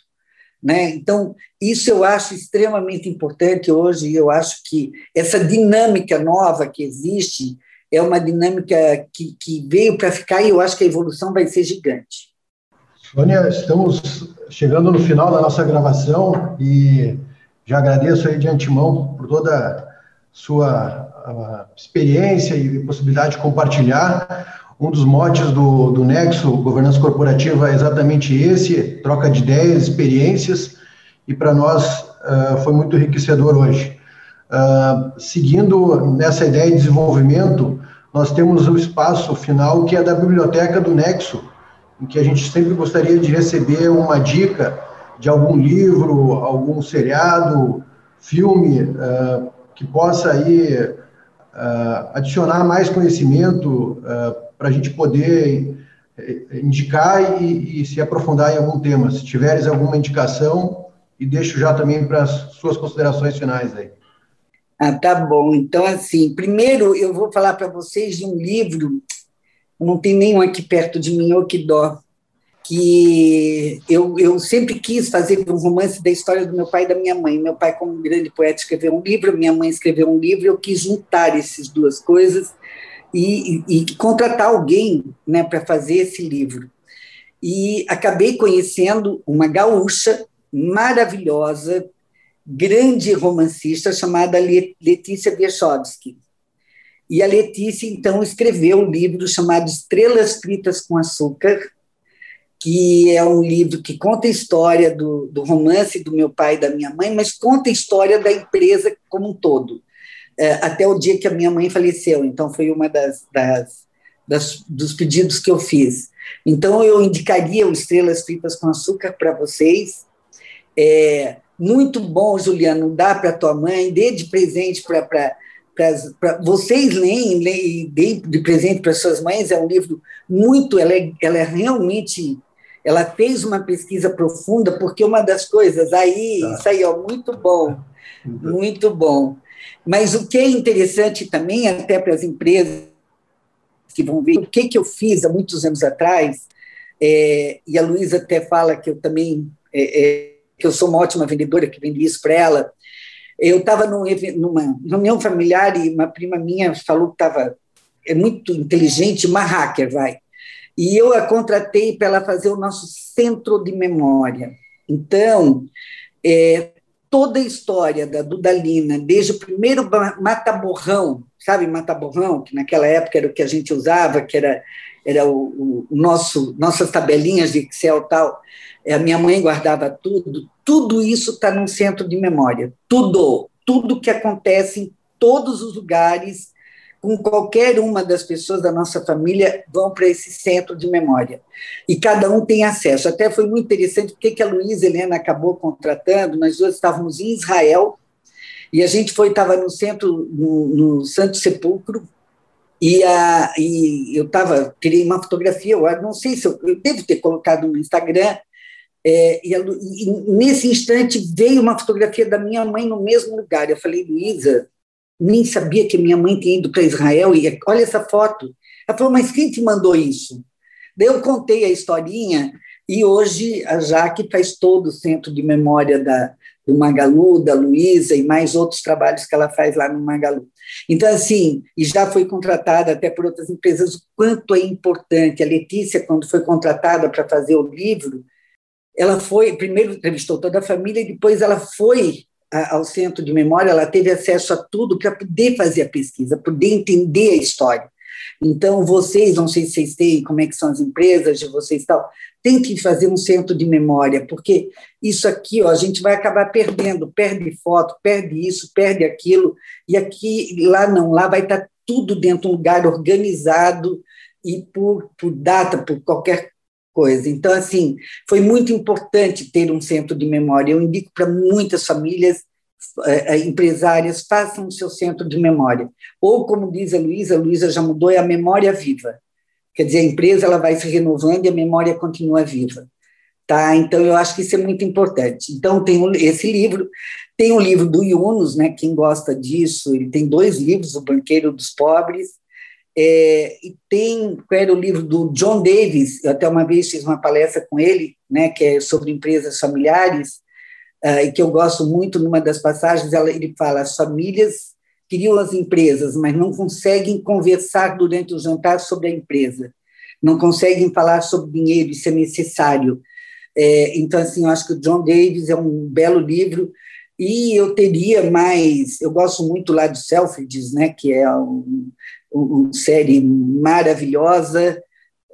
Né? Então, isso eu acho extremamente importante hoje, eu acho que essa dinâmica nova que existe é uma dinâmica que, que veio para ficar e eu acho que a evolução vai ser gigante. Sônia, estamos chegando no final da nossa gravação e já agradeço aí de antemão por toda a sua experiência e possibilidade de compartilhar. Um dos motes do, do Nexo Governança Corporativa é exatamente esse, troca de ideias, experiências, e para nós uh, foi muito enriquecedor hoje. Uh, seguindo nessa ideia de desenvolvimento, nós temos o espaço final que é da Biblioteca do Nexo, em que a gente sempre gostaria de receber uma dica de algum livro, algum seriado, filme uh, que possa aí uh, adicionar mais conhecimento uh, para a gente poder eh, indicar e, e, se aprofundar em algum tema. Se tiveres alguma indicação, e deixo já também para as suas considerações finais aí. Ah, tá bom. Então, assim, primeiro eu vou falar para vocês de um livro não tem nenhum aqui perto de mim, ou que dó, que eu, eu sempre quis fazer um romance da história do meu pai e da minha mãe. Meu pai, como grande poeta, escreveu um livro, minha mãe escreveu um livro, eu quis juntar essas duas coisas e, e, e contratar alguém né, para fazer esse livro. E acabei conhecendo uma gaúcha maravilhosa, grande romancista, chamada Letícia Wierzchowski. E a Letícia, então, escreveu um livro chamado Estrelas Fritas com Açúcar, que é um livro que conta a história do, do romance do meu pai e da minha mãe, mas conta a história da empresa como um todo, é, até o dia que a minha mãe faleceu. Então, foi uma das, das, das dos pedidos que eu fiz. Então, eu indicaria o Estrelas Fritas com Açúcar para vocês. É, muito bom, Juliano, dá para tua mãe, dê de presente para para vocês leem, leem de, de presente para suas mães, é um livro muito, ela é, ela é realmente, ela fez uma pesquisa profunda, porque uma das coisas, aí, tá. isso aí, ó, muito bom, muito bom. Mas o que é interessante também, até para as empresas que vão ver o que, que eu fiz há muitos anos atrás, é, e a Luísa até fala que eu também, é, é, que eu sou uma ótima vendedora, que vendo isso para ela, eu estava num, numa reunião familiar e uma prima minha falou que estava é muito inteligente, uma hacker, vai. E eu a contratei para ela fazer o nosso centro de memória. Então, é, toda a história da Dudalina, desde o primeiro mata-borrão, sabe, mata-borrão, que naquela época era o que a gente usava, que era, era o, o nosso, nossas tabelinhas de Excel tal, a minha mãe guardava tudo, tudo isso está num centro de memória. Tudo, tudo que acontece em todos os lugares, com qualquer uma das pessoas da nossa família, vão para esse centro de memória. E cada um tem acesso. Até foi muito interessante porque que a Luísa Helena acabou contratando, nós duas estávamos em Israel, e a gente foi, estava no centro, no, no Santo Sepulcro, e, a, e eu estava, tirei uma fotografia, eu não sei se eu, eu devo ter colocado no Instagram, é, e, a, e, nesse instante veio uma fotografia da minha mãe no mesmo lugar. Eu falei, Luísa, nem sabia que minha mãe tinha ido para Israel, e olha essa foto. Ela falou, mas quem te mandou isso? Daí eu contei a historinha, e hoje a Jaque faz todo o centro de memória da, do Magalu, da Luísa e mais outros trabalhos que ela faz lá no Magalu. Então, assim, e já foi contratada até por outras empresas, o quanto é importante. A Letícia, quando foi contratada para fazer o livro, ela foi, primeiro entrevistou toda a família e depois ela foi ao centro de memória, ela teve acesso a tudo para poder fazer a pesquisa, poder entender a história. Então, vocês, não sei se vocês têm, como é que são as empresas de vocês e tal, que fazer um centro de memória, porque isso aqui, ó, a gente vai acabar perdendo, perde foto, perde isso, perde aquilo, e aqui, lá não, lá vai estar tudo dentro de um lugar organizado e por, por data, por qualquer coisa. Então, assim, foi muito importante ter um centro de memória. Eu indico para muitas famílias eh, eh, empresárias, façam o seu centro de memória. Ou, como diz a Luísa, a Luísa já mudou, é a memória viva. Quer dizer, a empresa ela vai se renovando e a memória continua viva. Tá? Então, eu acho que isso é muito importante. Então, tem esse livro, tem o livro do Yunus, né, quem gosta disso, ele tem dois livros, O Banqueiro dos Pobres, é, e tem, era o livro do John Davis, eu até uma vez fiz uma palestra com ele, né, que é sobre empresas familiares, uh, e que eu gosto muito, numa das passagens, ela, ele fala, as famílias criam as empresas, mas não conseguem conversar durante o jantar sobre a empresa, não conseguem falar sobre dinheiro, isso é necessário. É, então, assim, eu acho que o John Davis é um belo livro, e eu teria mais, eu gosto muito lá de Selfridges, né, que é um, uma série maravilhosa.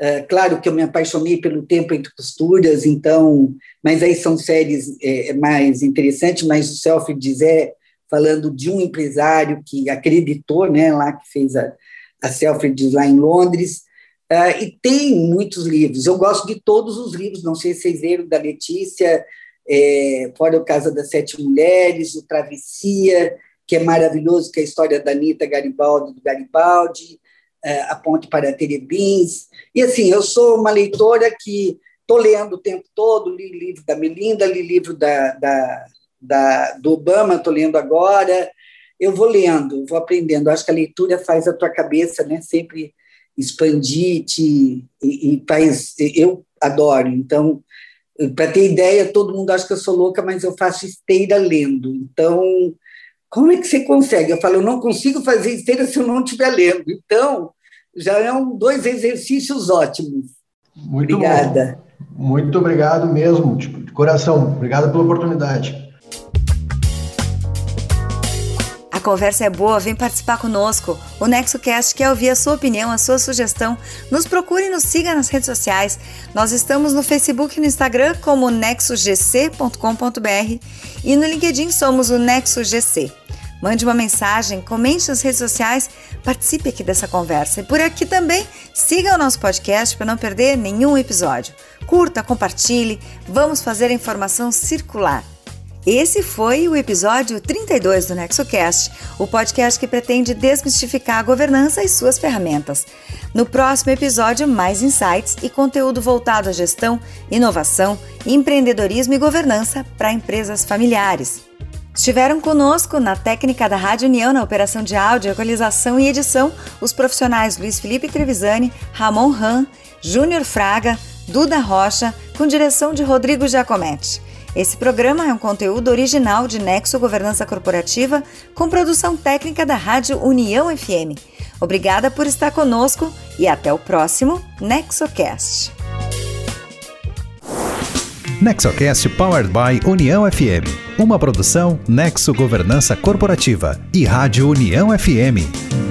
É, claro que eu me apaixonei pelo tempo entre costuras, então, mas aí são séries é, mais interessantes, mas o Selfridges é falando de um empresário que acreditou, né, lá que fez a, a lá em Londres, uh, e tem muitos livros. Eu gosto de todos os livros, não sei se vocês leram da Letícia, é, Fora o Casa das Sete Mulheres, o Travessia, que é maravilhoso, que é a história da Anitta Garibaldi, do Garibaldi, é, A Ponte para Terebins. E, assim, eu sou uma leitora que estou lendo o tempo todo, li livro da Melinda, li livro da, da, da do Obama, estou lendo agora. Eu vou lendo, vou aprendendo. Acho que a leitura faz a tua cabeça né, sempre expandir te, e, e faz. Eu adoro. Então, para ter ideia, todo mundo acha que eu sou louca, mas eu faço esteira lendo. Então, como é que você consegue? Eu falo, eu não consigo fazer esteira se eu não estiver lendo. Então, já é um, dois exercícios ótimos. Muito Obrigada. Bom. Muito obrigado mesmo, de coração. Obrigado pela oportunidade. Conversa é boa, vem participar conosco. O NexoCast quer ouvir a sua opinião, a sua sugestão. Nos procure e nos siga nas redes sociais. Nós estamos no Facebook e no Instagram como nexogc.com.br e no LinkedIn somos o NexoGC. Mande uma mensagem, comente nas redes sociais, participe aqui dessa conversa. E por aqui também, siga o nosso podcast para não perder nenhum episódio. Curta, compartilhe, vamos fazer a informação circular. Esse foi o episódio 32 do NexoCast, o podcast que pretende desmistificar a governança e suas ferramentas. No próximo episódio, mais insights e conteúdo voltado à gestão, inovação, empreendedorismo e governança para empresas familiares. Estiveram conosco na técnica da Rádio União na operação de áudio, equalização e edição os profissionais Luiz Felipe Trevisani, Ramon Ram, Júnior Fraga, Duda Rocha, com direção de Rodrigo Giacometti. Esse programa é um conteúdo original de Nexo Governança Corporativa, com produção técnica da Rádio União FM. Obrigada por estar conosco e até o próximo NexoCast. NexoCast Powered by União FM. Uma produção Nexo Governança Corporativa e Rádio União FM.